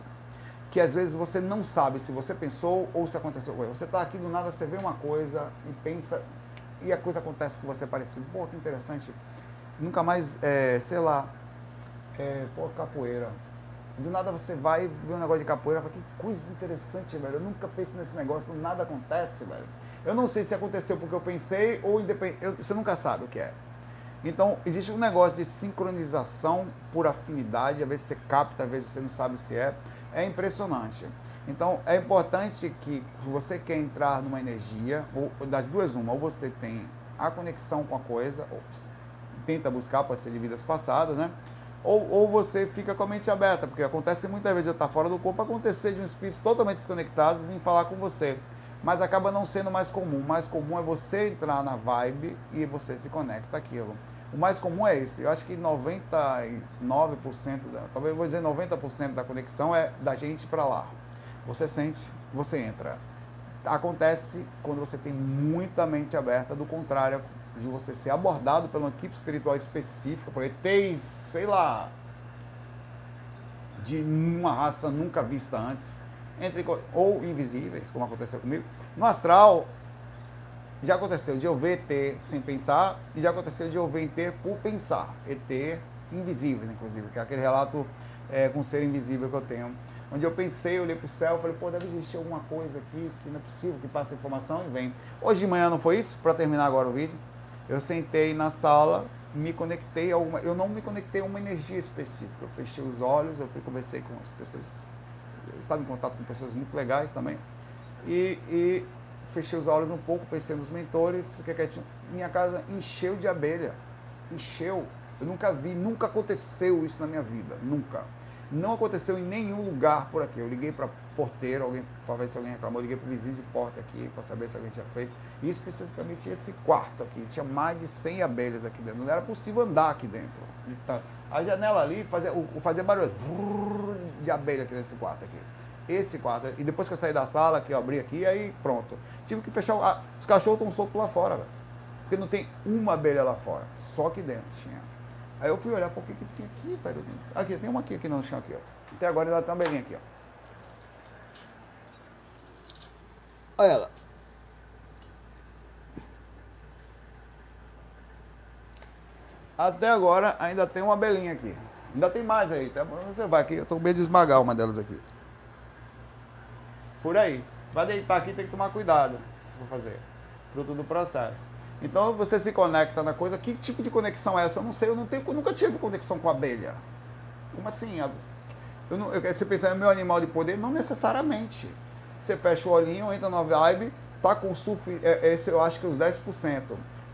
Que às vezes você não sabe se você pensou ou se aconteceu. Você está aqui do nada, você vê uma coisa e pensa, e a coisa acontece com você parecido. Pô, que interessante. Nunca mais, é, sei lá, é, pô, capoeira. Do nada você vai ver um negócio de capoeira, fala, que coisa interessante, velho. Eu nunca pensei nesse negócio, nada acontece, velho. Eu não sei se aconteceu porque eu pensei ou independente. Você nunca sabe o que é. Então, existe um negócio de sincronização por afinidade, às vezes você capta, às vezes você não sabe se é. É impressionante. Então, é importante que, se você quer entrar numa energia, ou das duas, uma, ou você tem a conexão com a coisa, ou tenta buscar, pode ser de vidas passadas, né? Ou, ou você fica com a mente aberta, porque acontece muitas vezes eu estar fora do corpo, acontecer de um espírito totalmente desconectados vir falar com você mas acaba não sendo mais comum. O mais comum é você entrar na vibe e você se conecta àquilo. O mais comum é esse. Eu acho que 99%, da, talvez vou dizer 90% da conexão é da gente para lá. Você sente, você entra. Acontece quando você tem muita mente aberta, do contrário de você ser abordado por uma equipe espiritual específica, por ETs, sei lá, de uma raça nunca vista antes, entre, ou invisíveis, como aconteceu comigo. No astral, já aconteceu de eu ver ET sem pensar e já aconteceu de eu ver ET por pensar. ET invisível, inclusive, que é aquele relato é, com ser invisível que eu tenho. Onde eu pensei, olhei para o céu, falei, pô, deve existir alguma coisa aqui que não é possível que passe informação e vem. Hoje de manhã não foi isso? Para terminar agora o vídeo, eu sentei na sala, me conectei a uma, eu não me conectei a uma energia específica. Eu fechei os olhos, eu fui conversei com as pessoas, estava em contato com pessoas muito legais também. E, e fechei os olhos um pouco, pensei nos mentores, fiquei quietinho. Minha casa encheu de abelha. Encheu. Eu nunca vi, nunca aconteceu isso na minha vida. Nunca. Não aconteceu em nenhum lugar por aqui. Eu liguei para porteiro, alguém para ver se alguém reclamou, liguei para o vizinho de porta aqui para saber se alguém tinha feito. E especificamente esse quarto aqui. Tinha mais de 100 abelhas aqui dentro. Não era possível andar aqui dentro. A janela ali fazia, fazia barulho de abelha aqui desse quarto aqui esse quarto. E depois que eu saí da sala, que eu abri aqui, aí pronto. Tive que fechar. A, os cachorros estão soltos lá fora, velho. Porque não tem uma abelha lá fora. Só aqui dentro tinha. Aí eu fui olhar, por que que tem aqui, velho? Aqui, tem uma aqui, aqui no chão aqui, ó. Até agora ainda tem uma abelhinha aqui, ó. Olha ela. Até agora ainda tem uma abelhinha aqui. Ainda tem mais aí. Tá? Você vai aqui, eu estou meio de esmagar uma delas aqui. Por aí. Vai deitar aqui, tem que tomar cuidado. Vou fazer. Fruto do processo. Então você se conecta na coisa. Que tipo de conexão é essa? Eu não sei, eu, não tenho, eu nunca tive conexão com abelha. Como assim? Eu não, eu, você pensar, é meu animal de poder? Não necessariamente. Você fecha o olhinho, entra na vibe, tá com sulf, é, esse eu acho que os 10%.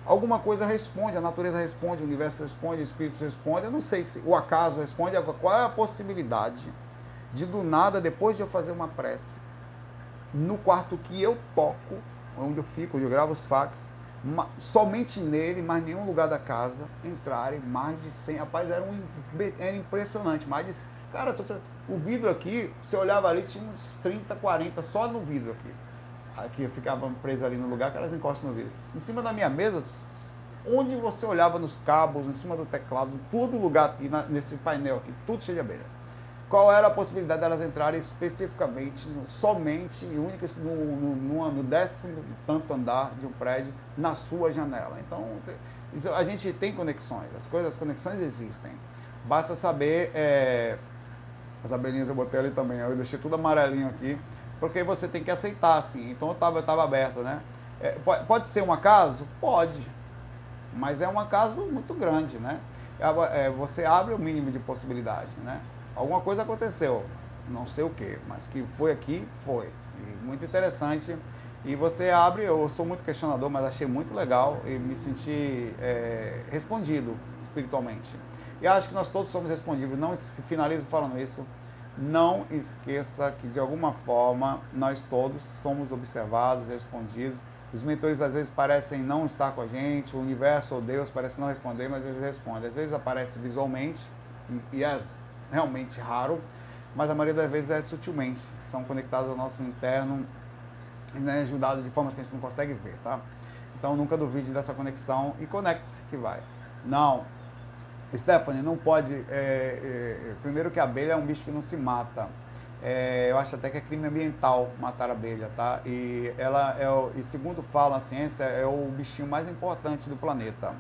Alguma coisa responde, a natureza responde, o universo responde, o espírito responde. Eu não sei se o acaso responde. Qual é a possibilidade de do nada, depois de eu fazer uma prece, no quarto que eu toco, onde eu fico, onde eu gravo os fax, somente nele, mais nenhum lugar da casa, entrarem mais de 100. Rapaz, era, um, era impressionante. Mais de, cara, tô, o vidro aqui, você olhava ali, tinha uns 30, 40 só no vidro aqui. Aqui eu ficava preso ali no lugar que elas encostam no vidro. Em cima da minha mesa, onde você olhava nos cabos, em cima do teclado, todo lugar aqui, nesse painel aqui, tudo cheio de abelha qual era a possibilidade delas entrarem especificamente, no, somente e única no, no, no, décimo tanto andar de um prédio, na sua janela. Então, a gente tem conexões, as coisas, as conexões existem. Basta saber. É, as abelhinhas eu botei ali também, eu deixei tudo amarelinho aqui, porque você tem que aceitar, assim. Então eu estava tava aberto, né? É, pode, pode ser um acaso? Pode. Mas é um acaso muito grande, né? É, é você abre o mínimo de possibilidade, né? Alguma coisa aconteceu, não sei o que, mas que foi aqui, foi. E muito interessante. E você abre, eu sou muito questionador, mas achei muito legal e me senti é, respondido espiritualmente. E acho que nós todos somos respondíveis. Não finalizo falando isso. Não esqueça que de alguma forma nós todos somos observados, respondidos. Os mentores às vezes parecem não estar com a gente, o universo ou Deus parece não responder, mas eles respondem. Às vezes aparece visualmente e, e as realmente raro, mas a maioria das vezes é sutilmente, são conectados ao nosso interno e né, ajudados de formas que a gente não consegue ver, tá? Então nunca duvide dessa conexão e conecte-se que vai. Não, Stephanie, não pode. É, é, primeiro que a abelha é um bicho que não se mata. É, eu acho até que é crime ambiental matar a abelha, tá? E ela é, e segundo fala a ciência, é o bichinho mais importante do planeta.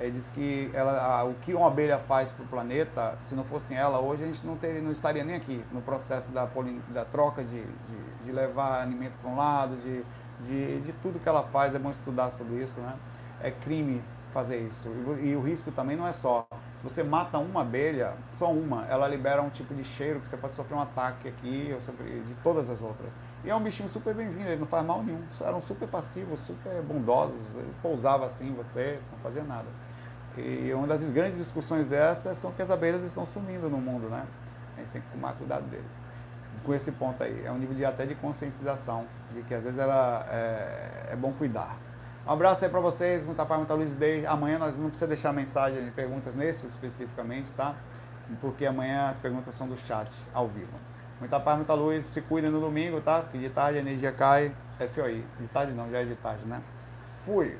É, diz que ela, o que uma abelha faz para o planeta, se não fosse ela, hoje a gente não, teria, não estaria nem aqui no processo da, da troca de, de, de levar alimento para um lado, de, de, de tudo que ela faz, é bom estudar sobre isso, né? É crime fazer isso. E, e, o risco também não é só. Você mata uma abelha, só uma, ela libera um tipo de cheiro que você pode sofrer um ataque aqui, ou de todas as outras. E é um bichinho super bem-vindo, ele não faz mal nenhum. Eram super passivos, super bondosos, ele pousava assim você, não fazia nada. E uma das grandes discussões essas são que as abelhas estão sumindo no mundo, né? A gente tem que tomar cuidado dele. Com esse ponto aí, é um nível de, até de conscientização, de que às vezes ela é, é bom cuidar. Um abraço aí para vocês, muita paz, muita luz Day. Amanhã nós não precisa deixar mensagem de perguntas nesse especificamente, tá? Porque amanhã as perguntas são do chat, ao vivo. Muita paz, muita luz, se cuidem no domingo, tá? Que de tarde a energia cai, FOI. De tarde não, já é de tarde, né? Fui!